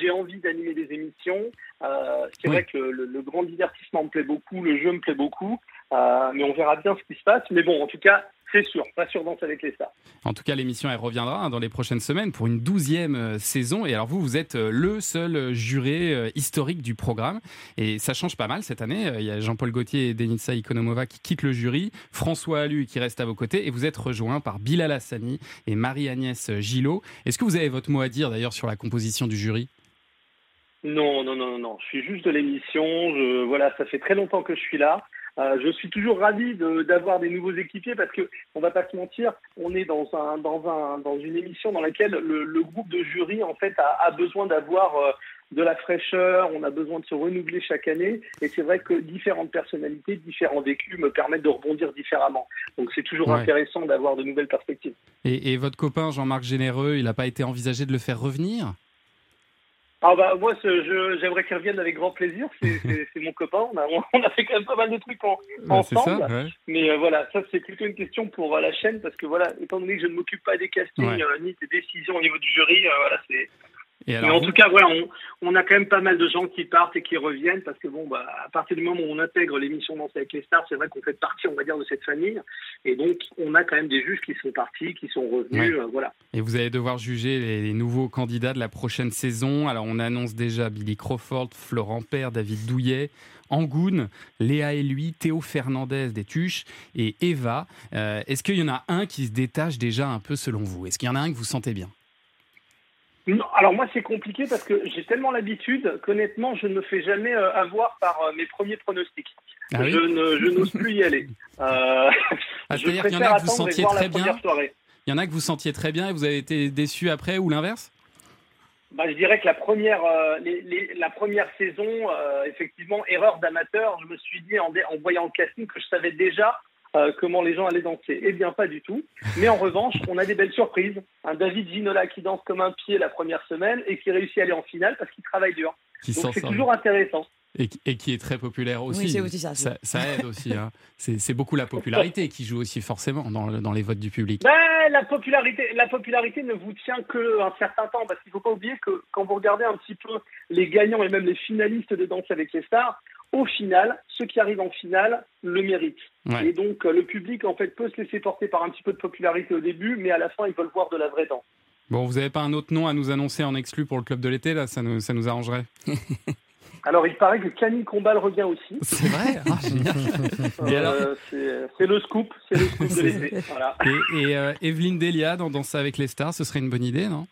j'ai envie d'animer des émissions. Euh, c'est Oui. vrai que le, le- le grand divertissement me plaît beaucoup, le jeu me plaît beaucoup, euh, mais on verra bien ce qui se passe. Mais bon, en tout cas, c'est sûr, pas sur Danse avec les stars. En tout cas, l'émission, elle reviendra hein, dans les prochaines semaines pour une douzième euh, saison. Et alors, vous, vous êtes euh, le seul juré euh, historique du programme. Et ça change pas mal cette année. Il y a Jean-Paul Gaultier et Denitsa Ikonomova qui quittent le jury, François Allu qui reste à vos côtés. Et vous êtes rejoint par Bilal Hassani et Marie-Agnès Gillot. Est-ce que vous avez votre mot à dire d'ailleurs sur la composition du jury? Non, non, non, non. Je suis juste de l'émission. Je, voilà, ça fait très longtemps que je suis là. Euh, je suis toujours ravi de- d'avoir des nouveaux équipiers parce que on va pas se mentir, on est dans un dans un dans une émission dans laquelle le, le groupe de jury en fait a, a besoin d'avoir euh, de la fraîcheur, on a besoin de se renouveler chaque année et c'est vrai que différentes personnalités, différents vécus me permettent de rebondir différemment. Donc c'est toujours Ouais. intéressant d'avoir de nouvelles perspectives. et, et votre copain Jean-Marc Généreux, il n'a pas été envisagé de le faire revenir? Ah bah moi j'aimerais qu'il revienne avec grand plaisir. <laughs> C'est- mon copain. On a, on a fait quand même pas mal de trucs en- Bah, ensemble. ça, ouais. Mais euh, voilà, ça c'est plutôt une question pour euh, la chaîne parce que voilà, étant donné que je ne m'occupe pas des castings Ouais. euh, ni des décisions au niveau du jury, euh, voilà c'est. Et Mais en tout cas, voilà, on, on a quand même pas mal de gens qui partent et qui reviennent parce que bon, bah, à partir du moment où on intègre l'émission Danse avec les stars, c'est vrai qu'on fait partie, on va dire, de cette famille. Et donc, on a quand même des juges qui sont partis, qui sont revenus, Ouais. euh, voilà. Et vous allez devoir juger les, les nouveaux candidats de la prochaine saison. Alors, on annonce déjà Billy Crawford, Florent Père, David Douillet, Angoun, Léa et lui, Théo Fernandez des Tuches et Eva. Euh, Est-ce qu'il y en a un qui se détache déjà un peu selon vous? Est-ce qu'il y en a un que vous sentez bien? Non, alors moi c'est compliqué parce que j'ai tellement l'habitude qu'honnêtement je ne me fais jamais euh, avoir par euh, mes premiers pronostics. Ah oui je ne- je n'ose plus y aller. <laughs> Euh, Ah, je c'est-à-dire qu'il y en préfère a que vous sentiez très bien. Il y en a que vous sentiez très bien et vous avez été déçu après ou l'inverse? Bah, je dirais que la première, euh, les- les- la première saison, euh, effectivement, erreur d'amateur. Je me suis dit en, dé- en voyant le casting que je savais déjà euh, comment les gens allaient danser. Eh bien, pas du tout. Mais en revanche, on a des belles surprises. Un David Ginola qui danse comme un pied la première semaine et qui réussit à aller en finale parce qu'il travaille dur. Qui s'en Donc c'est toujours intéressant. et, qui- et qui est très populaire aussi. c'est aussi ça, Ça, ça aide aussi. hein. C'est c'est beaucoup la popularité qui joue aussi forcément dans, le- dans les votes du public. Ben, la popularité, la popularité ne vous tient que un certain temps parce qu'il faut pas oublier que quand vous regardez un petit peu les gagnants et même les finalistes de Danse avec les stars, au final, ceux qui arrivent en finale le méritent. Ouais. Et donc euh, le public en fait peut se laisser porter par un petit peu de popularité au début, mais à la fin ils veulent voir de la vraie danse. Bon, vous n'avez pas un autre nom à nous annoncer en exclu pour le club de l'été là? Ça nous, ça nous arrangerait. <laughs> Alors il paraît que Camille Combal revient aussi. C'est vrai? Ah, <laughs> Euh, c'est le scoop, c'est le scoop de C'est- l'été. Voilà. Et, et, euh, Evelyne Delia dans Danser avec les stars, ce serait une bonne idée, non?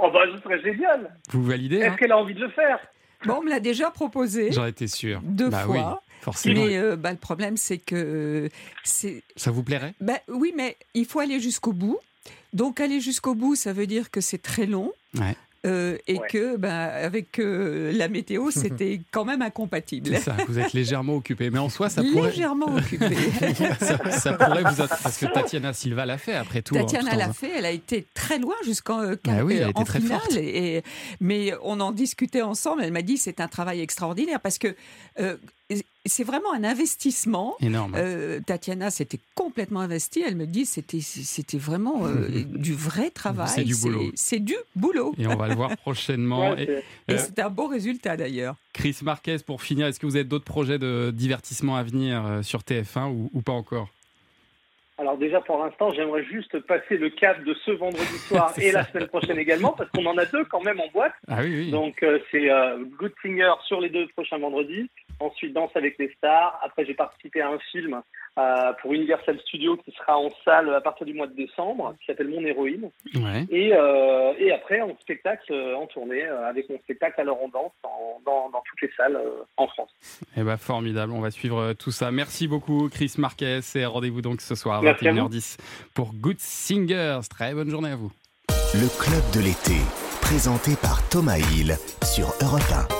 Oh bah ce serait génial. Vous validez Est-ce hein? qu'elle a envie de le faire? Bon, on me l'a déjà proposé J'aurais été sûr. deux Bah oui, fois. forcément. Mais euh, bah, le problème, c'est que euh, c'est. Ça vous plairait? Bah, oui, mais il faut aller jusqu'au bout. Donc aller jusqu'au bout, ça veut dire que c'est très long. Ouais. Euh, et Ouais. que bah, avec euh, la météo, <laughs> c'était quand même incompatible. C'est ça, vous êtes légèrement occupé. Mais en soi, ça pourrait, Légèrement occupé. <laughs> ça, ça pourrait vous être... Parce que Tatiana Silva l'a fait après tout. hein, Tatiana en- l'a fait, elle a été très loin jusqu'en euh, Bah oui, elle a euh, été en très finale. Et, mais on en discutait ensemble. Elle m'a dit c'est un travail extraordinaire parce que c'est vraiment un investissement. Énorme. Euh, Tatiana s'était complètement investie. Elle me dit c'était c'était vraiment euh, <laughs> du vrai travail. C'est du boulot. C'est du boulot. Et on va le voir <laughs> prochainement. Ouais, Et, c'est- Et euh, c'est un beau résultat d'ailleurs. Chris Marquez, pour finir, est-ce que vous avez d'autres projets de divertissement à venir sur TF1 ou, ou pas encore? Alors déjà pour l'instant, j'aimerais juste passer le cap de ce vendredi <laughs> soir et la semaine prochaine également, parce qu'on en a deux quand même en boîte. Ah oui, oui. Donc euh, c'est euh, Good Singer sur les deux prochains vendredis. Ensuite Danse avec les stars. Après j'ai participé à un film euh, pour Universal Studios qui sera en salle à partir du mois de décembre, qui s'appelle Mon héroïne. Ouais. Et, euh, et après en spectacle, euh, en tournée, avec mon spectacle Alors on danse en- dans, dans toutes les salles euh, en France. Eh ben, formidable, on va suivre tout ça. Merci beaucoup Chris Marquez et rendez-vous donc ce soir à Merci à vous. 21h10 pour Good Singers. Très bonne journée à vous. Le club de l'été, présenté par Thomas Hill sur Europe 1.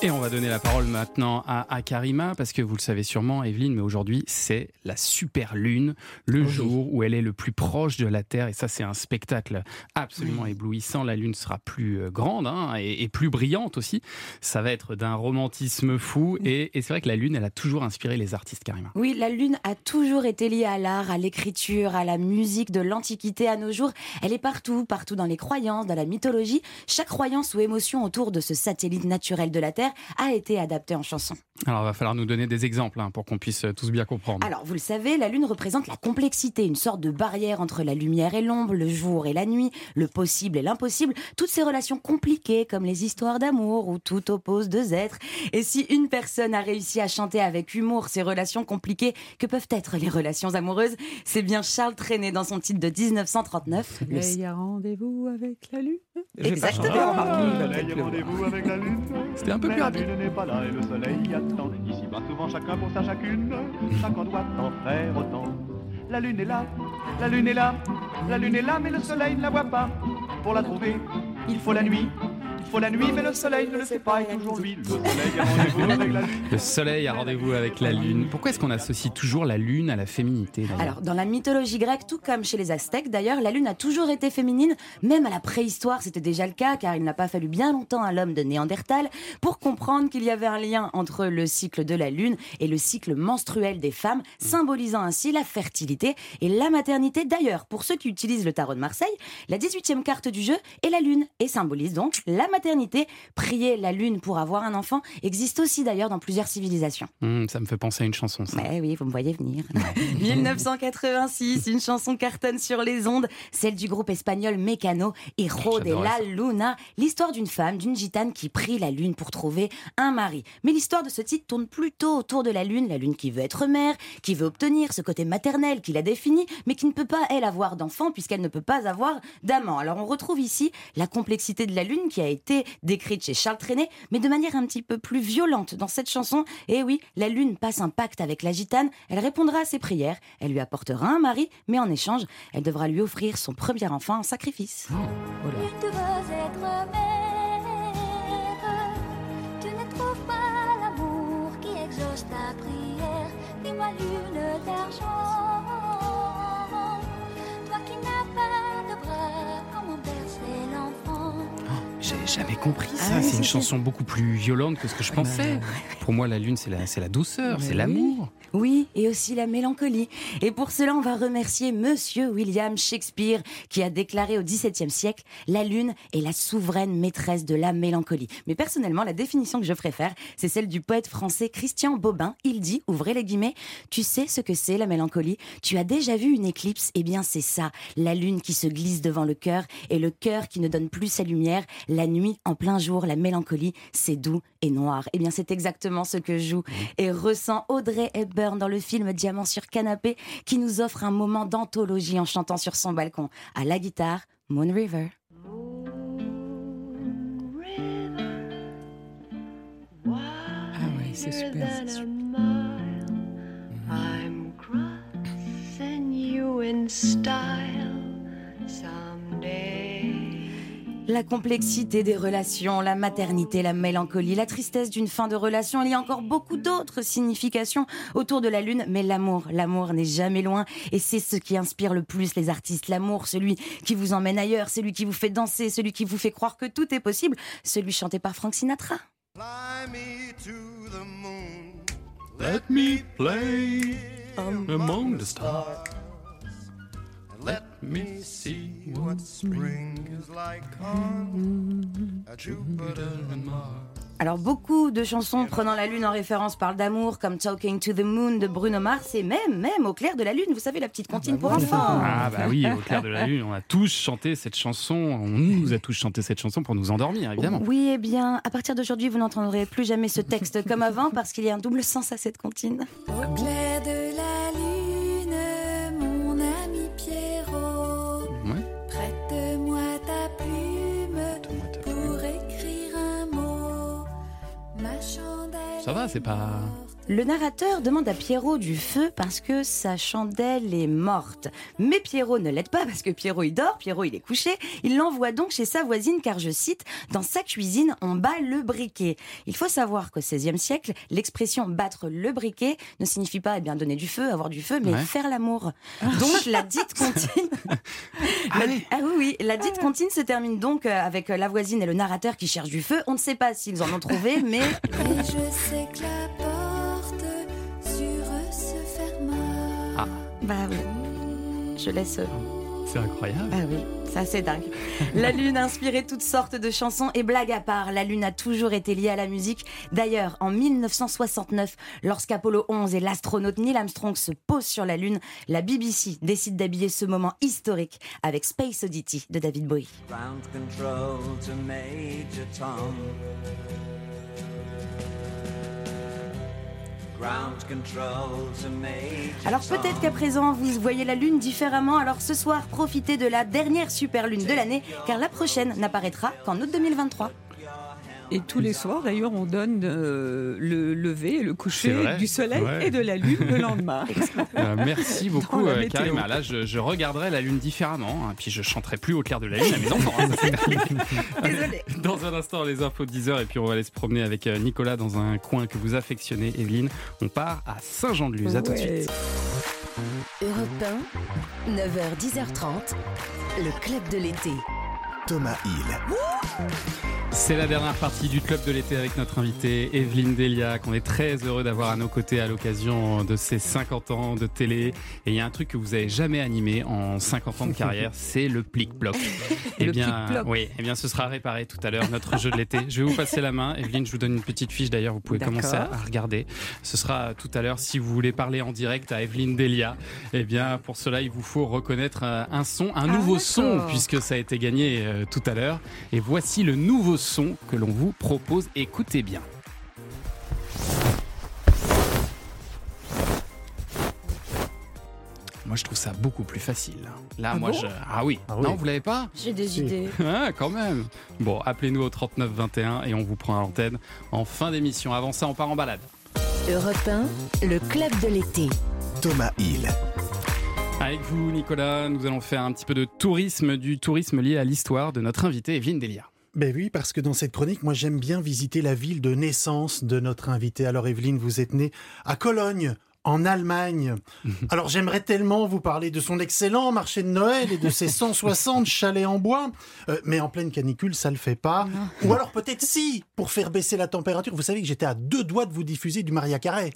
Et on va donner la parole maintenant à, à Karima, parce que vous le savez sûrement, Evelyne, mais aujourd'hui, c'est la super lune, le jour où elle est le plus proche de la Terre. Et ça, c'est un spectacle absolument éblouissant. La lune sera plus euh, grande hein, et, et plus brillante aussi. Ça va être d'un romantisme fou. Et, et c'est vrai que la lune, elle a toujours inspiré les artistes, Karima. Oui, la lune a toujours été liée à l'art, à l'écriture, à la musique de l'Antiquité à nos jours. Elle est partout, partout dans les croyances, dans la mythologie. Chaque croyance ou émotion autour de ce satellite naturel de la Terre a été adaptée en chanson. Alors, il va falloir nous donner des exemples hein, pour qu'on puisse euh, tous bien comprendre. Alors, vous le savez, la Lune représente la complexité, une sorte de barrière entre la lumière et l'ombre, le jour et la nuit, le possible et l'impossible, toutes ces relations compliquées comme les histoires d'amour où tout oppose deux êtres. Et si une personne a réussi à chanter avec humour ces relations compliquées que peuvent être les relations amoureuses, c'est bien Charles Trenet dans son titre de 1939. Le- Il y a rendez-vous avec la Lune. Exactement. rendez-vous avec la lune. C'était un peu plus la rapide. lune n'est pas là et le soleil attend. Ici bas souvent chacun pour sa chacune. Chacun doit en faire autant. La lune est là, la lune est là, la lune est là, mais le soleil ne la voit pas. Pour la trouver, il faut la nuit. Faut la nuit, mais le soleil ne le sait pas, et toujours lui. Le soleil a rendez-vous avec la lune. Le soleil a rendez-vous avec la lune. Pourquoi est-ce qu'on associe toujours la lune à la féminité Alors, dans la mythologie grecque, tout comme chez les Aztèques, d'ailleurs, la Lune a toujours été féminine. Même à la préhistoire, c'était déjà le cas, car il n'a pas fallu bien longtemps à l'homme de Néandertal pour comprendre qu'il y avait un lien entre le cycle de la Lune et le cycle menstruel des femmes, symbolisant ainsi la fertilité et la maternité. D'ailleurs, pour ceux qui utilisent le tarot de Marseille, la 18e carte du jeu est la Lune et symbolise donc la maternité. Prier la Lune pour avoir un enfant existe aussi d'ailleurs dans plusieurs civilisations. Hum, Ça me fait penser à une chanson, ça. Ouais, oui, vous me voyez venir. 1986, <laughs> une chanson cartonne sur les ondes, celle du groupe espagnol Mecano, Héros de la. Luna, l'histoire d'une femme, d'une gitane qui prie la lune pour trouver un mari. Mais l'histoire de ce titre tourne plutôt autour de la lune, la lune qui veut être mère, qui veut obtenir ce côté maternel qu'il a défini, mais qui ne peut pas, elle, avoir d'enfant puisqu'elle ne peut pas avoir d'amant. Alors on retrouve ici la complexité de la lune qui a été décrite chez Charles Trenet, mais de manière un petit peu plus violente dans cette chanson. Et oui, la lune passe un pacte avec la gitane, elle répondra à ses prières, elle lui apportera un mari, mais en échange, elle devra lui offrir son premier enfant en sacrifice. Tu veux être mère, tu ne trouves pas l'amour qui exauce ta prière. Dis-moi lune d'argent, jamais compris ça. Ah oui, c'est une chanson beaucoup plus violente que ce que je pensais. Pour moi, la lune, c'est la, douceur, c'est l'amour. Oui, et aussi la mélancolie. Et pour cela, on va remercier Monsieur William Shakespeare, qui a déclaré au XVIIe siècle La lune est la souveraine maîtresse de la mélancolie. Mais personnellement, la définition que je préfère, c'est celle du poète français Christian Bobin. Il dit, ouvrez les guillemets, Tu sais ce que c'est la mélancolie Tu as déjà vu une éclipse Eh bien, c'est ça, la lune qui se glisse devant le cœur et le cœur qui ne donne plus sa lumière. La nuit, en plein jour, la mélancolie, c'est doux et noir. Eh bien, c'est exactement ce que joue et ressent Audrey Hepburn dans le film Diamant sur canapé, qui nous offre un moment d'anthologie en chantant sur son balcon à la guitare Moon River. Ah oui, c'est super. I'm crossing you in style someday. La complexité des relations, la maternité, la mélancolie, la tristesse d'une fin de relation, il y a encore beaucoup d'autres significations autour de la lune, mais l'amour, l'amour n'est jamais loin et c'est ce qui inspire le plus les artistes. L'amour, celui qui vous emmène ailleurs, celui qui vous fait danser, celui qui vous fait croire que tout est possible, celui chanté par Frank Sinatra. Let me play among the stars. Let me see what spring is like on Jupiter and Mars. Alors beaucoup de chansons prenant la lune en référence parlent d'amour, comme Talking to the Moon de Bruno Mars, et même, même au clair de la lune, vous savez la petite comptine pour enfants. <laughs> Ah bah oui, au clair de la lune, on a tous chanté cette chanson, on nous a tous chanté cette chanson pour nous endormir, évidemment. Oui, eh bien, à partir d'aujourd'hui, vous n'entendrez plus jamais ce texte comme avant parce qu'il y a un double sens à cette comptine. Au clair de la Ça va, c'est pas... Le narrateur demande à Pierrot du feu parce que sa chandelle est morte. Mais Pierrot ne l'aide pas parce que Pierrot il dort, Pierrot il est couché. Il l'envoie donc chez sa voisine car je cite, dans sa cuisine on bat le briquet. Il faut savoir qu'au XVIe siècle, l'expression battre le briquet ne signifie pas eh bien donner du feu, avoir du feu, mais Ouais. faire l'amour. Donc la dite comptine. <laughs> La- ah oui, oui, la dite comptine se termine donc euh, avec euh, la voisine et le narrateur qui cherchent du feu. On ne sait pas s'ils en ont trouvé, mais <laughs> Et je sais que la porte sur se ferma. Bah oui. Je laisse euh, C'est incroyable. Ah oui, ça c'est dingue. <laughs> La Lune a inspiré toutes sortes de chansons et blagues à part. La Lune a toujours été liée à la musique. D'ailleurs, en 1969, lorsqu'Apollo 11 et l'astronaute Neil Armstrong se posent sur la Lune, la BBC décide d'habiller ce moment historique avec Space Oddity de David Bowie. Ground control to Major Tom. Alors peut-être qu'à présent vous voyez la Lune différemment, alors ce soir profitez de la dernière super Lune de l'année, car la prochaine n'apparaîtra qu'en août 2023. Et tous les soirs, d'ailleurs, on donne euh, le lever et le coucher du soleil ouais. et de la lune le lendemain. <laughs> Euh, merci beaucoup, euh. Karim. Là, je, je regarderai la lune différemment. hein, puis je chanterai plus au clair de la lune à mes enfants. hein, clair. <laughs> <laughs> Dans un instant, les infos de 10h. Et puis, on va aller se promener avec Nicolas dans un coin que vous affectionnez, Evelyne. On part à Saint-Jean-de-Luz. À tout de suite. Europe 1, 9h, 10h30, le club de l'été. Thomas Hill. C'est la dernière partie du club de l'été avec notre invitée Evelyne Delia, qu'on est très heureux d'avoir à nos côtés à l'occasion de ses 50 ans de télé. Et il y a un truc que vous avez jamais animé en 50 ans de carrière, <laughs> c'est le plic-ploc. Eh bien, oui, eh bien, ce sera réparé tout à l'heure, notre jeu de l'été. Je vais vous passer la main. Evelyne, je vous donne une petite fiche d'ailleurs, vous pouvez commencer à, regarder. Ce sera tout à l'heure. Si vous voulez parler en direct à Evelyne Delia, eh bien, pour cela, il vous faut reconnaître euh, un son, un Ah, nouveau son, puisque ça a été gagné euh, tout à l'heure. Et voici le nouveau son que l'on vous propose. Écoutez bien. Moi, je trouve ça beaucoup plus facile. Là, Ah moi, bon je. Ah oui. Ah oui. Non, vous l'avez pas? J'ai des Si. idées. <laughs> Ah, quand même. Bon, appelez-nous au 39 21 et on vous prend à l'antenne en fin d'émission. Avant ça, on part en balade. Europe 1, le club de l'été. Thomas Hill. Avec vous, Nicolas, nous allons faire un petit peu de tourisme, du tourisme lié à l'histoire de notre invité Evelyne Delia. Ben oui, parce que dans cette chronique, moi j'aime bien visiter la ville de naissance de notre invité. Alors Evelyne, vous êtes née à Cologne. En Allemagne. <laughs> Alors j'aimerais tellement vous parler de son excellent marché de Noël et de ses 160 <laughs> chalets en bois, Euh, mais en pleine canicule ça le fait pas. Ou alors peut-être si, pour faire baisser la température. Vous savez que j'étais à deux doigts de vous diffuser du Maria Carré.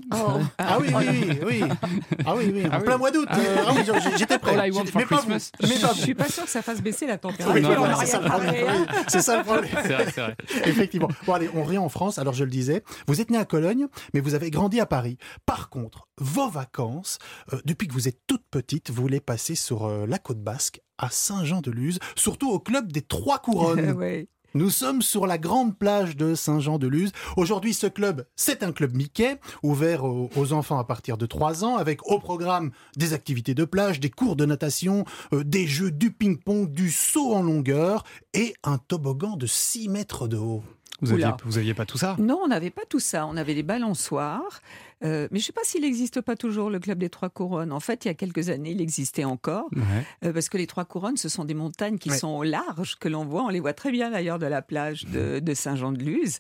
Ah oui, oui, oui, <laughs> oui. Ah oui, oui, en Ah oui. plein mois d'août. euh, ah oui, j'étais prêt. Mais pas vous. Mais pas Je vous. suis pas sûr que ça fasse baisser la température. c'est ça le problème. C'est ça le problème. C'est vrai, c'est vrai. Effectivement. Bon, allez, on revient en France. Alors, je le disais, vous êtes né à Cologne, mais vous avez grandi à Paris. Par contre, vos vacances, euh, depuis que vous êtes toute petite, vous les passez sur euh, la côte basque, à Saint-Jean-de-Luz, surtout au club des Trois <laughs> Couronnes. Ouais. Nous sommes sur la grande plage de Saint-Jean-de-Luz. Aujourd'hui, ce club, c'est un club Mickey, ouvert aux, aux enfants à partir de 3 ans, avec au programme des activités de plage, des cours de natation, euh, des jeux du ping-pong, du saut en longueur et un toboggan de 6 mètres de haut. Vous aviez, Oula. vous aviez pas tout ça? Non, on n'avait pas tout ça. On avait des balançoires. Euh, mais je ne sais pas s'il n'existe pas toujours le club des Trois Couronnes. En fait, il y a quelques années, il existait encore. Ouais. Euh, parce que les Trois Couronnes, ce sont des montagnes qui Ouais. sont au large, que l'on voit. On les voit très bien d'ailleurs de la plage de, de Saint-Jean-de-Luz.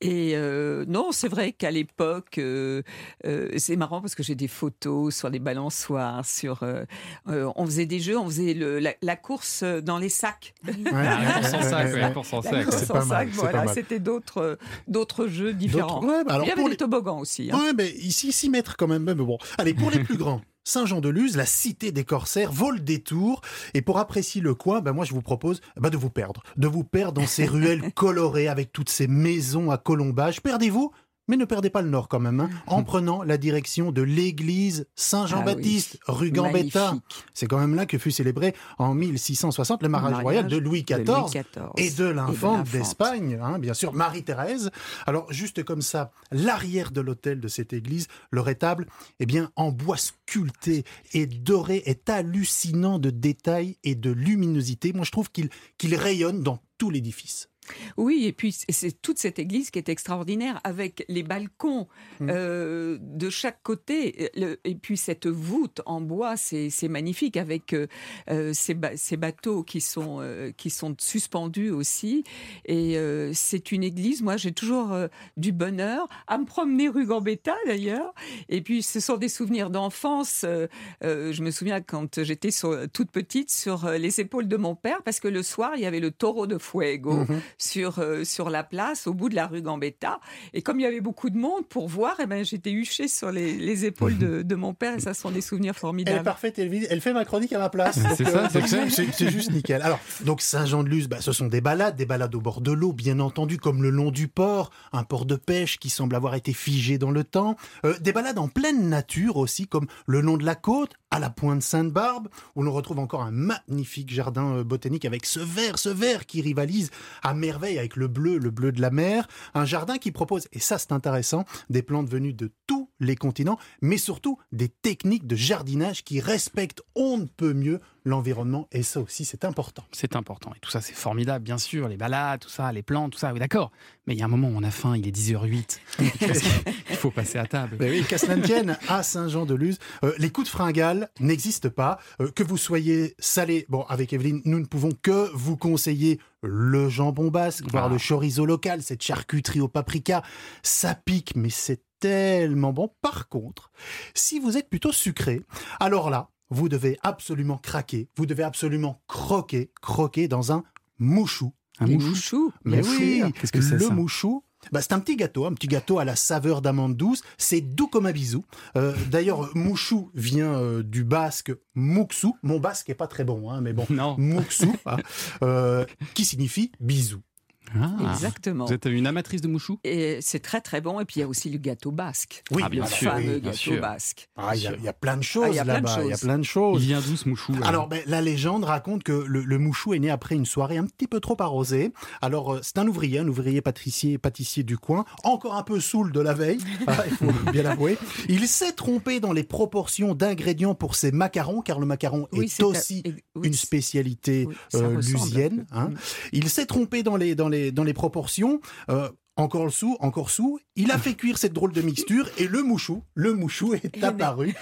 Et euh, non, c'est vrai qu'à l'époque, euh, euh, c'est marrant parce que j'ai des photos sur les balançoires. Sur, euh, euh, on faisait des jeux, on faisait le- la, la course dans les sacs. <laughs> Ouais, la course en sac, la course en sac. course en voilà, c'était d'autres d'autres jeux différents. D'autres- ouais, bah alors Il y avait des les- toboggans aussi. hein. Ouais, mais ici, 6 mètres quand même. Mais bon. Allez, pour les <laughs> plus grands. Saint-Jean-de-Luz, la cité des corsaires, vaut le détour. Et pour apprécier le coin, ben moi je vous propose ben de vous perdre. De vous perdre dans ces <laughs> ruelles colorées avec toutes ces maisons à colombage. Perdez-vous, mais ne perdez pas le nord quand même, hein, <laughs> en prenant la direction de l'église Saint-Jean-Baptiste, rue Gambetta. C'est quand même là que fut célébré en 1660 le mariage, mariage royal de Louis de XIV, Louis XIV et de l'infante d'Espagne, hein, bien sûr, Marie-Thérèse. Alors, juste comme ça, l'arrière de l'hôtel de cette église, le rétable, eh bien, en bois sculpté et doré, est hallucinant de détails et de luminosité. Moi, je trouve qu'il qu'il rayonne dans tout l'édifice. Oui, et puis c'est- toute cette église qui est extraordinaire avec les balcons Mm. euh, de chaque côté. Le- et puis cette voûte en bois, c'est c'est magnifique avec euh, euh, ces, ba- ces bateaux qui sont, euh, qui sont suspendus aussi. Et c'est une église, moi j'ai toujours du bonheur à me promener rue Gambetta d'ailleurs. Et puis ce sont des souvenirs d'enfance. Je me souviens quand j'étais toute petite sur les épaules de mon père parce que le soir il y avait le taureau de Fuego Mhm. Sur, euh, sur la place, au bout de la rue Gambetta. Et comme il y avait beaucoup de monde pour voir, eh ben, j'étais huchée sur les, les épaules de, de mon père et ça sont des souvenirs Elle est formidables. parfaite, elle, elle fait ma chronique à ma place. C'est ça, euh, c'est juste nickel. Alors, donc Saint-Jean-de-Luz, bah, ce sont des balades, des balades au bord de l'eau, bien entendu, comme le long du port, un port de pêche qui semble avoir été figé dans le temps. Euh, des balades en pleine nature aussi, comme le long de la côte, à la pointe Sainte-Barbe, où l'on retrouve encore un magnifique jardin botanique avec ce vert, ce vert qui rivalise à merveille avec le bleu, le bleu de la mer. Un jardin qui propose, et ça c'est intéressant, des plantes venues de tous les continents, mais surtout des techniques de jardinage qui respectent on ne peut mieux l'environnement, et ça aussi c'est important. C'est important. Et tout ça, c'est formidable, bien sûr. Les balades, tout ça, les plantes, tout ça. Oui, d'accord. Mais il y a un moment où on a faim, il est 10h08. <laughs> il faut passer à table. Ben oui, qu'à cela ne tienne, à Saint-Jean-de-Luz, euh, les coups de fringale n'existent pas. Euh, que vous soyez salé, bon, avec Evelyne, nous ne pouvons que vous conseiller le jambon basque, voire Ah. le chorizo local, cette charcuterie au paprika. Ça pique, mais c'est tellement bon. Par contre, si vous êtes plutôt sucré, alors là, vous devez absolument craquer, vous devez absolument croquer, croquer dans un mouchou. Un mouchou. Mais oui. Qu'est-ce que c'est, le ça? mouchou. Bah, c'est un petit gâteau, un petit gâteau à la saveur d'amande douce. C'est doux comme un bisou. Euh, D'ailleurs, mouchou vient euh, du basque mouxou. Mon basque est pas très bon, hein, mais bon, Non. mouxou, hein, euh, qui signifie bisou. Ah. Exactement. Vous êtes une amatrice de mouchou Et c'est très très bon. Et puis il y a aussi le gâteau basque. Oui, Ah, bien le sûr, fameux oui, bien gâteau sûr. basque. Ah, il y, a- il y a plein de choses Ah, il y a plein de là-bas. Il y a choses. plein de Il choses. vient d'où ce mouchou alors Alors, ben, la légende raconte que le, le mouchou est né après une soirée un petit peu trop arrosée. Alors, euh, c'est un ouvrier, un ouvrier pâtissier, pâtissier du coin, encore un peu saoul de la veille, <laughs> ah, il faut bien l'avouer. Il s'est trompé dans les proportions d'ingrédients pour ses macarons, car le macaron Oui, est aussi oui, une spécialité euh, lusienne. hein. Mm. Il s'est trompé dans les, dans les, dans les proportions. euh, encore le sous, encore sous. Il a fait cuire cette drôle de mixture et le mouchou, le mouchou est apparu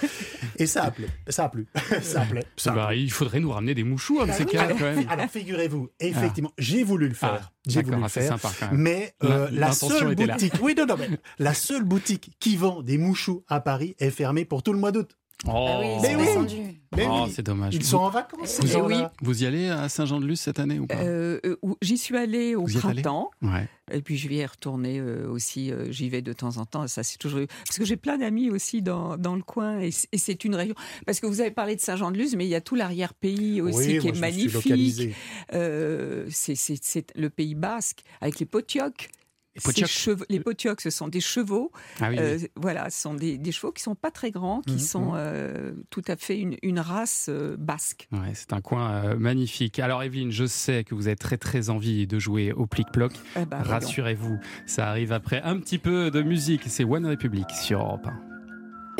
et ça a plu, ça a plu, <laughs> ça a plu. ça a Bah, Il faudrait nous ramener des mouchous, un de ces plu. cas Alors, quand même. alors, figurez-vous, effectivement, j'ai voulu le faire, Ah, j'ai voulu le ah, faire, sympa, quand même. mais euh, la seule boutique, oui, non, non, mais la seule boutique qui vend des mouchous à Paris est fermée pour tout le mois d'août. Oh, Ah oui, Mais oui. Mais Oh, oui, c'est dommage. ils sont en vacances. Vous, y- gens-là. vous y allez à Saint-Jean-de-Luz cette année ou pas? Euh, euh, J'y suis allée au Vous printemps. Ouais. Et puis je vais y retourner euh, aussi. euh, J'y vais de temps en temps. Ça, c'est toujours parce que j'ai plein d'amis aussi dans, dans le coin et c'est une région. Parce que vous avez parlé de Saint-Jean-de-Luz, mais il y a tout l'arrière-pays aussi Oui, qui moi, est magnifique. Euh, c'est le Pays Basque avec les potiocs. Les potiocs chevaux- les potiocs, ce sont des chevaux. Ah oui, Euh. Voilà, ce sont des, des chevaux qui sont pas très grands, qui Mhm, sont euh, tout à fait une, une race euh, basque. Ouais, c'est un coin magnifique. Alors Evelyne, je sais que vous avez très très envie de jouer au plic-ploc. Eh ben. Rassurez-vous, ça arrive après un petit peu de musique. C'est One Republic sur Europe 1.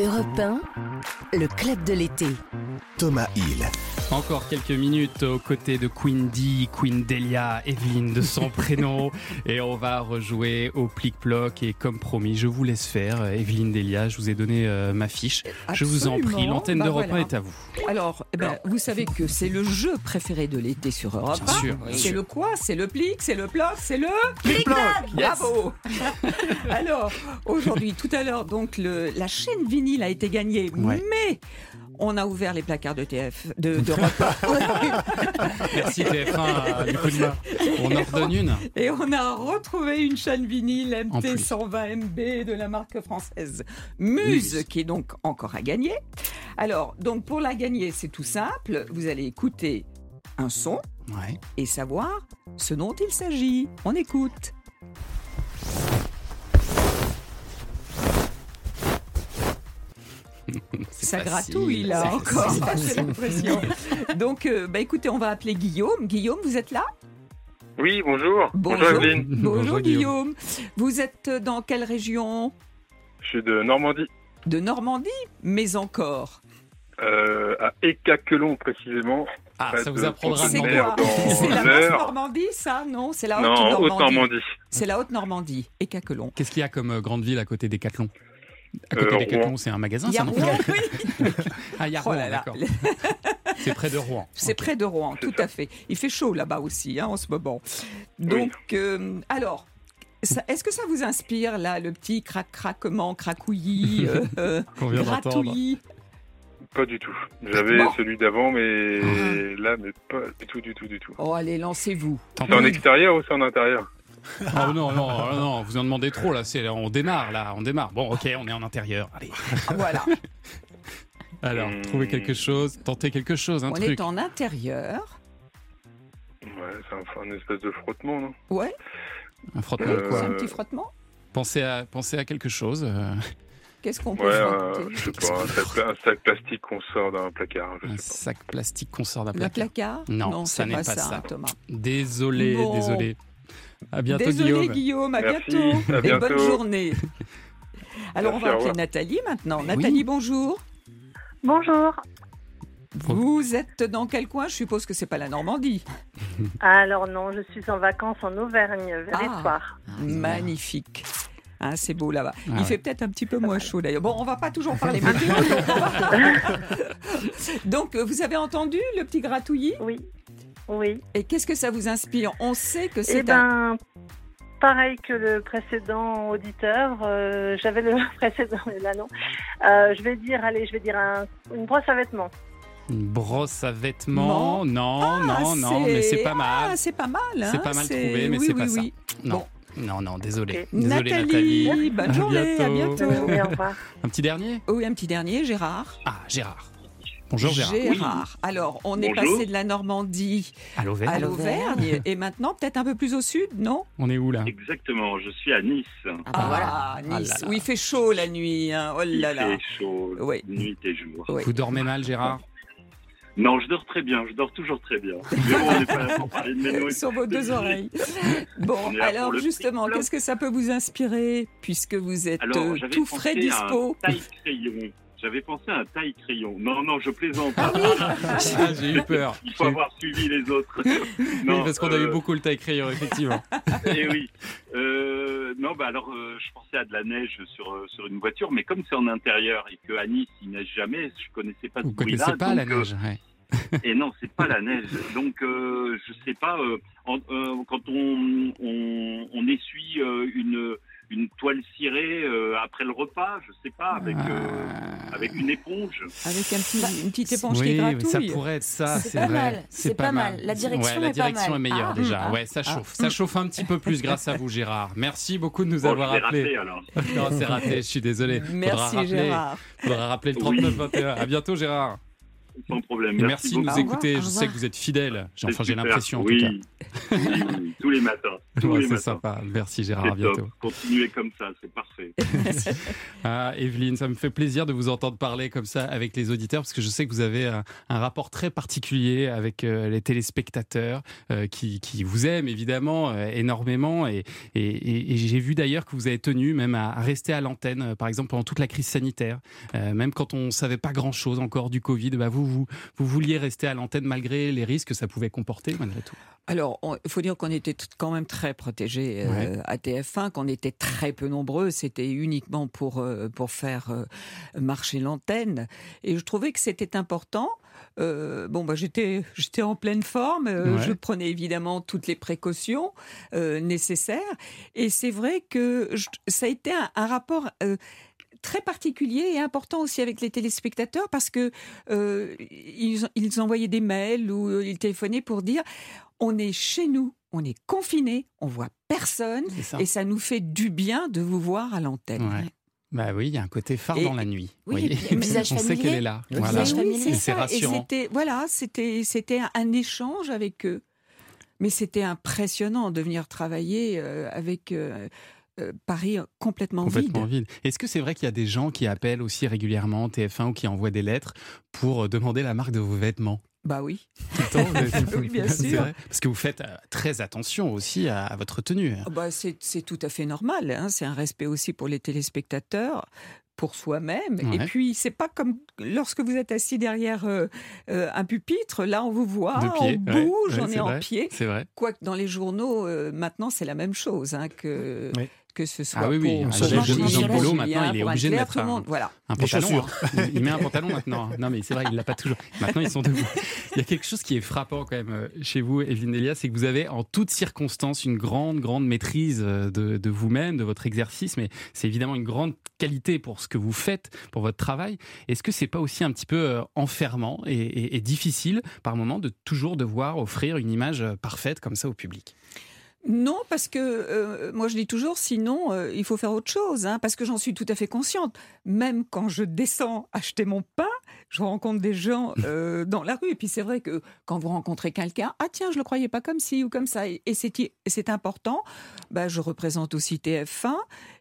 Europe 1, le club de l'été. Thomas Hill. Encore quelques minutes aux côtés de Queen D, Queen Delia, Evelyne de son <laughs> prénom. Et on va rejouer au plic-ploc. Et comme promis, je vous laisse faire. Evelyne Delia, je vous ai donné euh, ma fiche. Je vous en prie, l'antenne Bah d'Europe 1 voilà. est à vous. Alors, eh ben, vous savez que c'est le jeu préféré de l'été sur Europe. Bien 1. sûr, bien C'est le quoi? C'est le plic, c'est le ploc, c'est le Plic-ploc Bravo <laughs> Alors, aujourd'hui, tout à l'heure, donc le, la chaîne vinyle a été Ouais. mais on a ouvert les placards de TF, de, d'Europe <laughs> 1. Merci TF1 euh, du coup de main. On en redonne une. Et on a retrouvé une chaîne vinyle En plus. MT 120 MB de la marque française Muse, Muse. qui est donc encore à gagner. Alors, donc pour la gagner, c'est tout simple. Vous allez écouter un son Ouais. et savoir ce dont il s'agit. On écoute. <laughs> Ça facile, gratouille là encore, j'ai l'impression. Donc, euh, bah, écoutez, on va appeler Guillaume. Guillaume, vous êtes là? Oui, bonjour. Bonjour. Evelyne. Bonjour, Bonjour, Guillaume. Vous êtes dans quelle région? Je suis de Normandie, De Normandie, mais encore. euh, à Écaquelon précisément. Ah, ça vous apprendra à C'est quoi? C'est la. Basse-Normandie, ça? Non, c'est la Non, Haute-Normandie. Haute-Normandie. C'est la Haute-Normandie et Caquelon. Qu'est-ce qu'il y a comme euh, grande ville à côté des Cathlons À Euh, côté. Cathlons, c'est un magasin, ça Rouen, <laughs> oui. Ah, il y a Oh Rouen, d'accord. C'est près de Rouen. <laughs> C'est près de Rouen, tout à fait. Il fait chaud là-bas aussi, hein, en ce moment. Donc, euh, alors, ça- est-ce que ça vous inspire, là, le petit crac-craquement, cracouillis, <laughs> euh, euh, gratouillis? Pas du tout. J'avais Bon. celui d'avant, mais Ah. là, mais pas du tout, du tout, du tout. Oh, allez, lancez-vous. C'est en extérieur ou c'est en intérieur? Oh <laughs> non, non, oh non, vous en demandez trop là. C'est, on démarre là, on démarre. Bon, ok, on est en intérieur. Allez. Voilà. <laughs> Alors, Hmm. trouvez quelque chose, tentez quelque chose, un On truc. est en intérieur. Ouais, c'est un, un espèce de frottement, non? Ouais. Un frottement Euh, quoi C'est un petit frottement? Pensez à, pensez à quelque chose. euh, Qu'est-ce qu'on peut Ouais, un, je sais pas, un sac, un sac plastique qu'on sort d'un placard. Je un sais sac plastique qu'on sort d'un Le placard. placard? Non, Non, ça c'est n'est pas pas, ça, ça. Thomas. Désolé, Bon. désolé. À bientôt, Désolé Guillaume. Guillaume, à Merci, bientôt. à Et bientôt. bonne journée. <laughs> Alors Merci, on va appeler. Nathalie maintenant. Nathalie, bonjour. Bonjour. Vous êtes dans quel coin? Je suppose que c'est pas la Normandie. <laughs> Alors non, je suis en vacances en Auvergne, Verretoire. Magnifique. Hein, c'est beau là-bas. Ah Il ouais. fait peut-être un petit peu moins chaud d'ailleurs. Bon, on va pas toujours parler <laughs> météo. donc, on va- donc, vous avez entendu le petit gratouillis? Oui. Oui. Et qu'est-ce que ça vous inspire? On sait que Eh c'est un... ben, pareil que le précédent auditeur, euh, j'avais le <laughs> précédent, mais là non. Euh, je vais dire, allez, je vais dire un- une brosse à vêtements. Une brosse à vêtements? Non, Ah, non, non, mais c'est pas mal. Ah, c'est pas mal. hein, c'est pas mal trouvé, mais oui, c'est oui, pas ça. Non. Non, non, désolé. Désolé, Nathalie, Nathalie. bonne À journée, à bientôt. Oui, au revoir. Un petit dernier? Oui, un petit dernier, Gérard. Ah, Gérard. Bonjour Gérard. Gérard. Alors, on est passé de la Normandie À l'Auvergne. à l'Auvergne et maintenant peut-être un peu plus au sud, non? On est où là? Exactement, je suis à Nice. Ah, Nice. là là. Où il fait chaud la nuit. hein. Oh là Il là. fait chaud, Oui. nuit et jour. Vous dormez mal, Gérard? Non, je dors très bien, je dors toujours très bien. <laughs> Mais bon, on n'est pas là pour parler de. Sur vos deux oreilles. <laughs> Bon, alors justement, qu'est-ce que ça peut vous inspirer puisque vous êtes Alors, euh, tout frais à dispo? un taille-crayon. J'avais pensé à un taille-crayon. Non, non, je plaisante. Ah, J'ai eu <laughs> peur. Il faut avoir suivi les autres. oui, parce qu'on a eu beaucoup le taille-crayon, effectivement. <laughs> Eh oui. Euh, non, bah alors, euh, je pensais à de la neige sur, euh, sur une voiture, mais comme c'est en intérieur et qu'à Nice, il neige jamais, je connaissais pas Vous ce bruit-là. connaissez pas la donc, euh, neige ouais. <laughs> et non, c'est pas la neige. Donc, euh, je sais pas, euh, en- euh, quand on, on, on essuie euh, une, une toile cirée euh, après le repas, je sais pas, avec, euh, avec une éponge. Avec un petit, une petite éponge oui, qui gratouille. ça pourrait être ça, C'est c'est pas vrai. mal, c'est pas mal. La direction Ouais, la est pas direction mal. est meilleure Ah, déjà. mm, ouais, ça ah, chauffe. ah. Ça chauffe un petit peu plus grâce à vous, Gérard. Merci beaucoup de nous Bon, avoir je l'ai appelé. raté, alors. non, c'est raté. Je suis désolé. Faudra Merci, rappeler, Gérard. Faudra rappeler le Oui. 39-21. À bientôt, Gérard. Sans problème. Merci, merci de nous écouter. Je sais que vous êtes fidèle. Enfin, j'ai l'impression en oui. tout cas. Oui, tous les matins. <laughs> Ouais, c'est sympa. Merci Gérard. À top. bientôt. Continuez comme ça, c'est parfait. <laughs> Ah, Evelyne, ça me fait plaisir de vous entendre parler comme ça avec les auditeurs parce que je sais que vous avez un, un rapport très particulier avec euh, les téléspectateurs euh, qui, qui vous aiment évidemment euh, énormément et, et- et- et j'ai vu d'ailleurs que vous avez tenu même à, à rester à l'antenne euh, par exemple pendant toute la crise sanitaire Euh, même quand on savait pas grand chose encore du Covid bah, vous, vous, vous vouliez rester à l'antenne malgré les risques que ça pouvait comporter malgré tout Alors, il faut dire qu'on était quand même très protégés euh, Ouais. à TF1, qu'on était très peu nombreux. C'était uniquement pour, euh, pour faire euh, marcher l'antenne. Et je trouvais que c'était important. Bon, bah, j'étais, j'étais en pleine forme. Ouais. Je prenais évidemment toutes les précautions nécessaires. Et c'est vrai que je- ça a été un, un rapport. Très particulier et important aussi avec les téléspectateurs parce que euh, ils, ils envoyaient des mails ou euh, ils téléphonaient pour dire on est chez nous, on est confiné, on voit personne ça. et ça nous fait du bien de vous voir à l'antenne. Ouais. Bah oui, il y a un côté phare Et- dans la nuit. Oui, voyez et <laughs> visage on sait qu'elle est là. Le Voilà. Et c'est. Et rassurant. c'était voilà, c'était c'était un, un échange avec eux. Mais c'était impressionnant de venir travailler euh, avec euh, euh, Paris complètement, Complètement vide. vide. Est-ce que c'est vrai qu'il y a des gens qui appellent aussi régulièrement TF1 ou qui envoient des lettres pour euh, demander la marque de vos vêtements? Bah oui. Tout le temps, <laughs> Oui, bien <laughs> sûr. Parce que vous faites euh, très attention aussi à, à votre tenue. Ah bah, c'est tout à fait normal. hein. C'est un respect aussi pour les téléspectateurs, pour soi-même. Ouais. Et puis, c'est pas comme lorsque vous êtes assis derrière euh, euh, un pupitre. Là, on vous voit, pied, on ouais, bouge, ouais, on c'est est en vrai, pied. c'est vrai. Quoique dans les journaux, euh, maintenant, c'est la même chose. hein, que. Que ce soit Ah oui, oui. pour Ah, Jean- Polo, maintenant, il est obligé de mettre un- voilà. Pantalon. hein. Il met un pantalon maintenant. Non, mais c'est vrai, il l'a pas toujours. Maintenant, ils sont debout. Il y a quelque chose qui est frappant quand même euh, chez vous, Evelyne Delia, c'est que vous avez en toutes circonstances une grande, grande maîtrise euh, de, de vous-même, de votre exercice, mais c'est évidemment une grande qualité pour ce que vous faites, pour votre travail. Est-ce que c'est pas aussi un petit peu euh, enfermant et, et- et difficile par moment de toujours devoir offrir une image parfaite comme ça au public? Non, parce que euh, moi je dis toujours, sinon euh, il faut faire autre chose, hein, parce que j'en suis tout à fait consciente. Même quand je descends acheter mon pain, je rencontre des gens euh, <laughs> dans la rue. Et puis c'est vrai que quand vous rencontrez quelqu'un, ah tiens, je le croyais pas comme ci ou comme ça, et, c'est important. Bah, je représente aussi TF1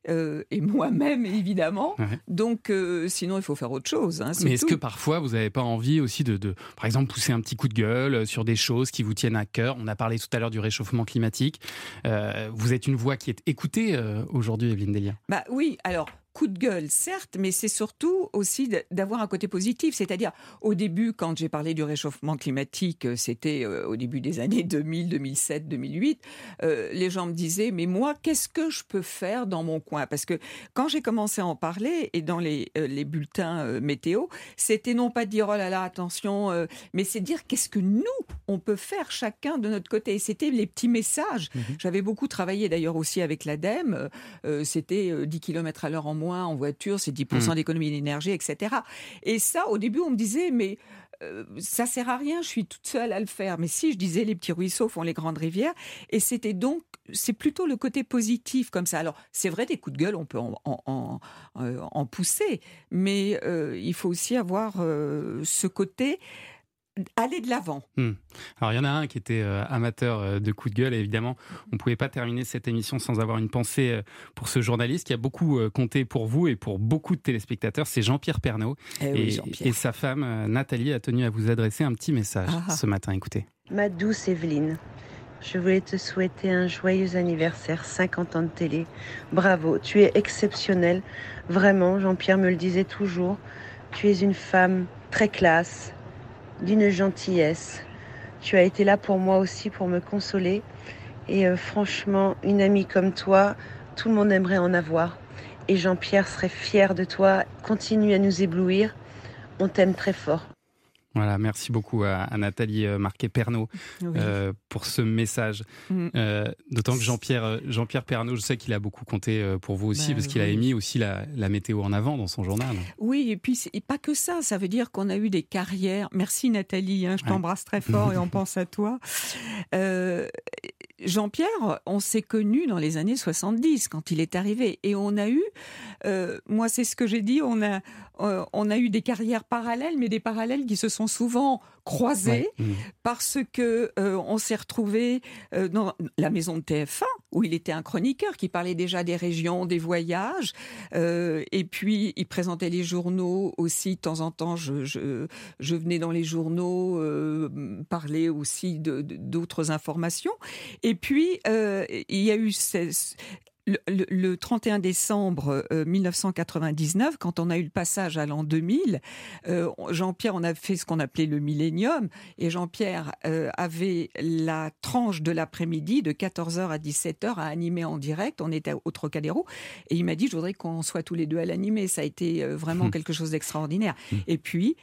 euh, et moi-même évidemment. Ouais. Donc euh, sinon il faut faire autre chose. hein, Mais est-ce que parfois vous n'avez pas envie aussi de, de, par exemple, pousser un petit coup de gueule sur des choses qui vous tiennent à cœur? On a parlé tout à l'heure du réchauffement climatique. Vous êtes une voix qui est écoutée aujourd'hui, Evelyne Delia. Bah oui, alors coup de gueule, certes, mais c'est surtout aussi d'avoir un côté positif. C'est-à-dire, au début, quand j'ai parlé du réchauffement climatique, euh, c'était euh, au début des années 2000, 2007, 2008, euh, les gens me disaient, mais moi, qu'est-ce que je peux faire dans mon coin? Parce que quand j'ai commencé à en parler, et dans les, euh, les bulletins euh, météo, c'était non pas de dire, oh là là, attention, mais c'est dire qu'est-ce que nous, on peut faire chacun de notre côté. Et c'était les petits messages. J'avais beaucoup travaillé d'ailleurs aussi avec l'ADEME. C'était euh, 10 km à l'heure en moins en voiture, c'est 10% Mhm. d'économie d'énergie, etc. Et ça, au début, on me disait, mais euh, ça sert à rien, je suis toute seule à le faire. Mais si, je disais, les petits ruisseaux font les grandes rivières. Et c'était donc, c'est plutôt le côté positif comme ça. Alors, c'est vrai, des coups de gueule, on peut en, en- en- euh, en pousser, mais euh, il faut aussi avoir euh, ce côté aller de l'avant. Hmm. Alors il y en a un qui était euh, amateur euh, de coups de gueule et évidemment on ne pouvait pas terminer cette émission sans avoir une pensée euh, pour ce journaliste qui a beaucoup euh, compté pour vous et pour beaucoup de téléspectateurs, c'est Jean-Pierre Pernaud Eh oui, et, sa femme euh, Nathalie a tenu à vous adresser un petit message Ah. ce matin, écoutez. Ma douce Evelyne, je voulais te souhaiter un joyeux anniversaire, 50 ans de télé. Bravo, tu es exceptionnelle. Vraiment, Jean-Pierre me le disait toujours. Tu es une femme très classe, d'une gentillesse. Tu as été là pour moi aussi, pour me consoler. Et euh, franchement, une amie comme toi, tout le monde aimerait en avoir. Et Jean-Pierre serait fier de toi. Continue à nous éblouir. On t'aime très fort. Voilà, merci beaucoup à, à Nathalie euh, Marquet-Pernaud Oui. euh, pour ce message. Mm. Euh, D'autant que Jean-Pierre euh, Jean-Pierre Pernaud, je sais qu'il a beaucoup compté pour vous aussi Ben parce qu'il a émis aussi la, la météo en avant dans son journal. Oui, et puis et pas que ça, ça veut dire qu'on a eu des carrières. Merci Nathalie, hein, je Ouais. t'embrasse très fort <laughs> et on pense à toi. Euh, Jean-Pierre, on s'est connus dans les années 70 quand il est arrivé et on a eu, euh, moi c'est ce que j'ai dit, on a, euh, on a eu des carrières parallèles, mais des parallèles qui se sont souvent croisées Ouais. Mhm. parce que euh, on s'est retrouvé dans la maison de TF1 où il était un chroniqueur qui parlait déjà des régions, des voyages, euh, et puis il présentait les journaux aussi de temps en temps. Je, venais dans les journaux euh, parler aussi d'autres informations. Et puis euh, il y a eu ces- le, le- le 31 décembre euh, 1999, quand on a eu le passage à l'an 2000, euh, Jean-Pierre, on a fait ce qu'on appelait le millénium, et Jean-Pierre euh, avait la tranche de l'après-midi de 14h à 17h à animer en direct. On était au Trocadéro, et il m'a dit, je voudrais qu'on soit tous les deux à l'animer. Ça a été euh, vraiment Hmm. quelque chose d'extraordinaire. Et puis,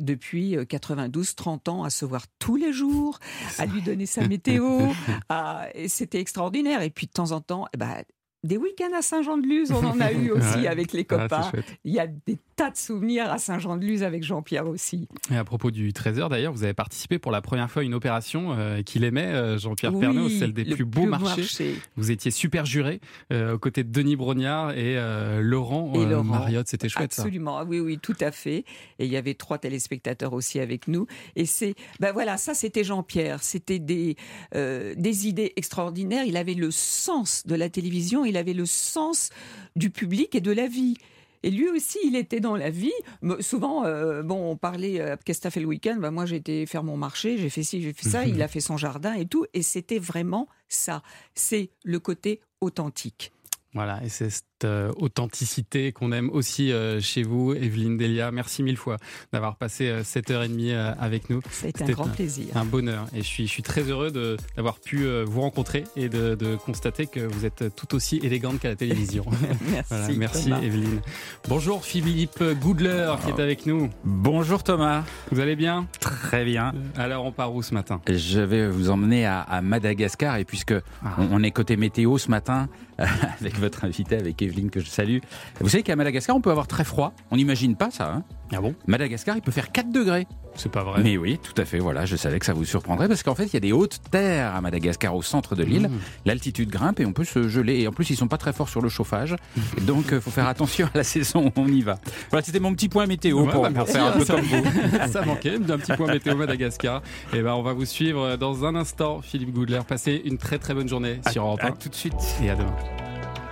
depuis euh, 92, 30 ans, à se voir tous les jours, à lui donner sa météo. <laughs> à- C'était extraordinaire. Et puis, de temps en temps, eh ben, des week-ends à Saint-Jean-de-Luz, on en a eu <laughs> aussi Ouais. avec les Ah, copains. Il y a des tas de souvenirs à Saint-Jean-de-Luz avec Jean-Pierre aussi. Et à propos du 13h, d'ailleurs, vous avez participé pour la première fois à une opération euh, qu'il aimait, euh, Jean-Pierre Oui, Pernaut, celle des plus beaux marchés. marché. Vous étiez super juré euh, aux côtés de Denis Brognard et Laurent, Et Laurent. Mariotte. C'était chouette. Absolument, oui, oui, tout à fait. Et il y avait trois téléspectateurs aussi avec nous. Et c'est, ben voilà, ça c'était Jean-Pierre. C'était des, des idées extraordinaires. Il avait le sens de la télévision, il avait le sens du public et de la vie. Et lui aussi, il était dans la vie. Souvent, euh, bon, on parlait, euh, qu'est-ce que fait le week-end? Ben, Moi, j'ai été faire mon marché, j'ai fait ci, j'ai fait ça. il a fait son jardin et tout. Et c'était vraiment ça. C'est le côté authentique. Voilà, et c'est authenticité qu'on aime aussi euh, chez vous, Evelyne Delia. Merci mille fois d'avoir passé euh, cette heure et demie euh, avec nous. C'était un grand plaisir. Un bonheur. Et je suis, je suis très heureux d'avoir pu euh, vous rencontrer et de, de constater que vous êtes tout aussi élégante qu'à la télévision. <laughs> Merci, merci Thomas. Evelyne. Bonjour Philippe Goudler qui est avec nous. Bonjour Thomas. Vous allez bien? Très bien. Alors on part où ce matin? Je vais vous emmener à, à Madagascar et puisque Ah. on, on est côté météo ce matin <laughs> avec votre invité, avec Evelyne que je salue. Vous savez qu'à Madagascar on peut avoir très froid. On n'imagine pas ça. Hein ah bon? Madagascar il peut faire 4 degrés. C'est pas vrai. Mais oui, tout à fait. Voilà, je savais que ça vous surprendrait parce qu'en fait il y a des hautes terres à Madagascar au centre de l'île. Mmh. L'altitude grimpe et on peut se geler. Et en plus ils sont pas très forts sur le chauffage. <laughs> Donc il faut faire attention à la <laughs> saison où on y va. Voilà, c'était mon petit point météo Ouais, pour, bah, pour merci, faire un peu ça- comme vous. <laughs> ça manquait, d'un petit point météo Madagascar. Et ben, on va vous suivre dans un instant, Philippe Goudler. Passez une très très bonne journée sur Europe à 1. tout de suite. Et à demain.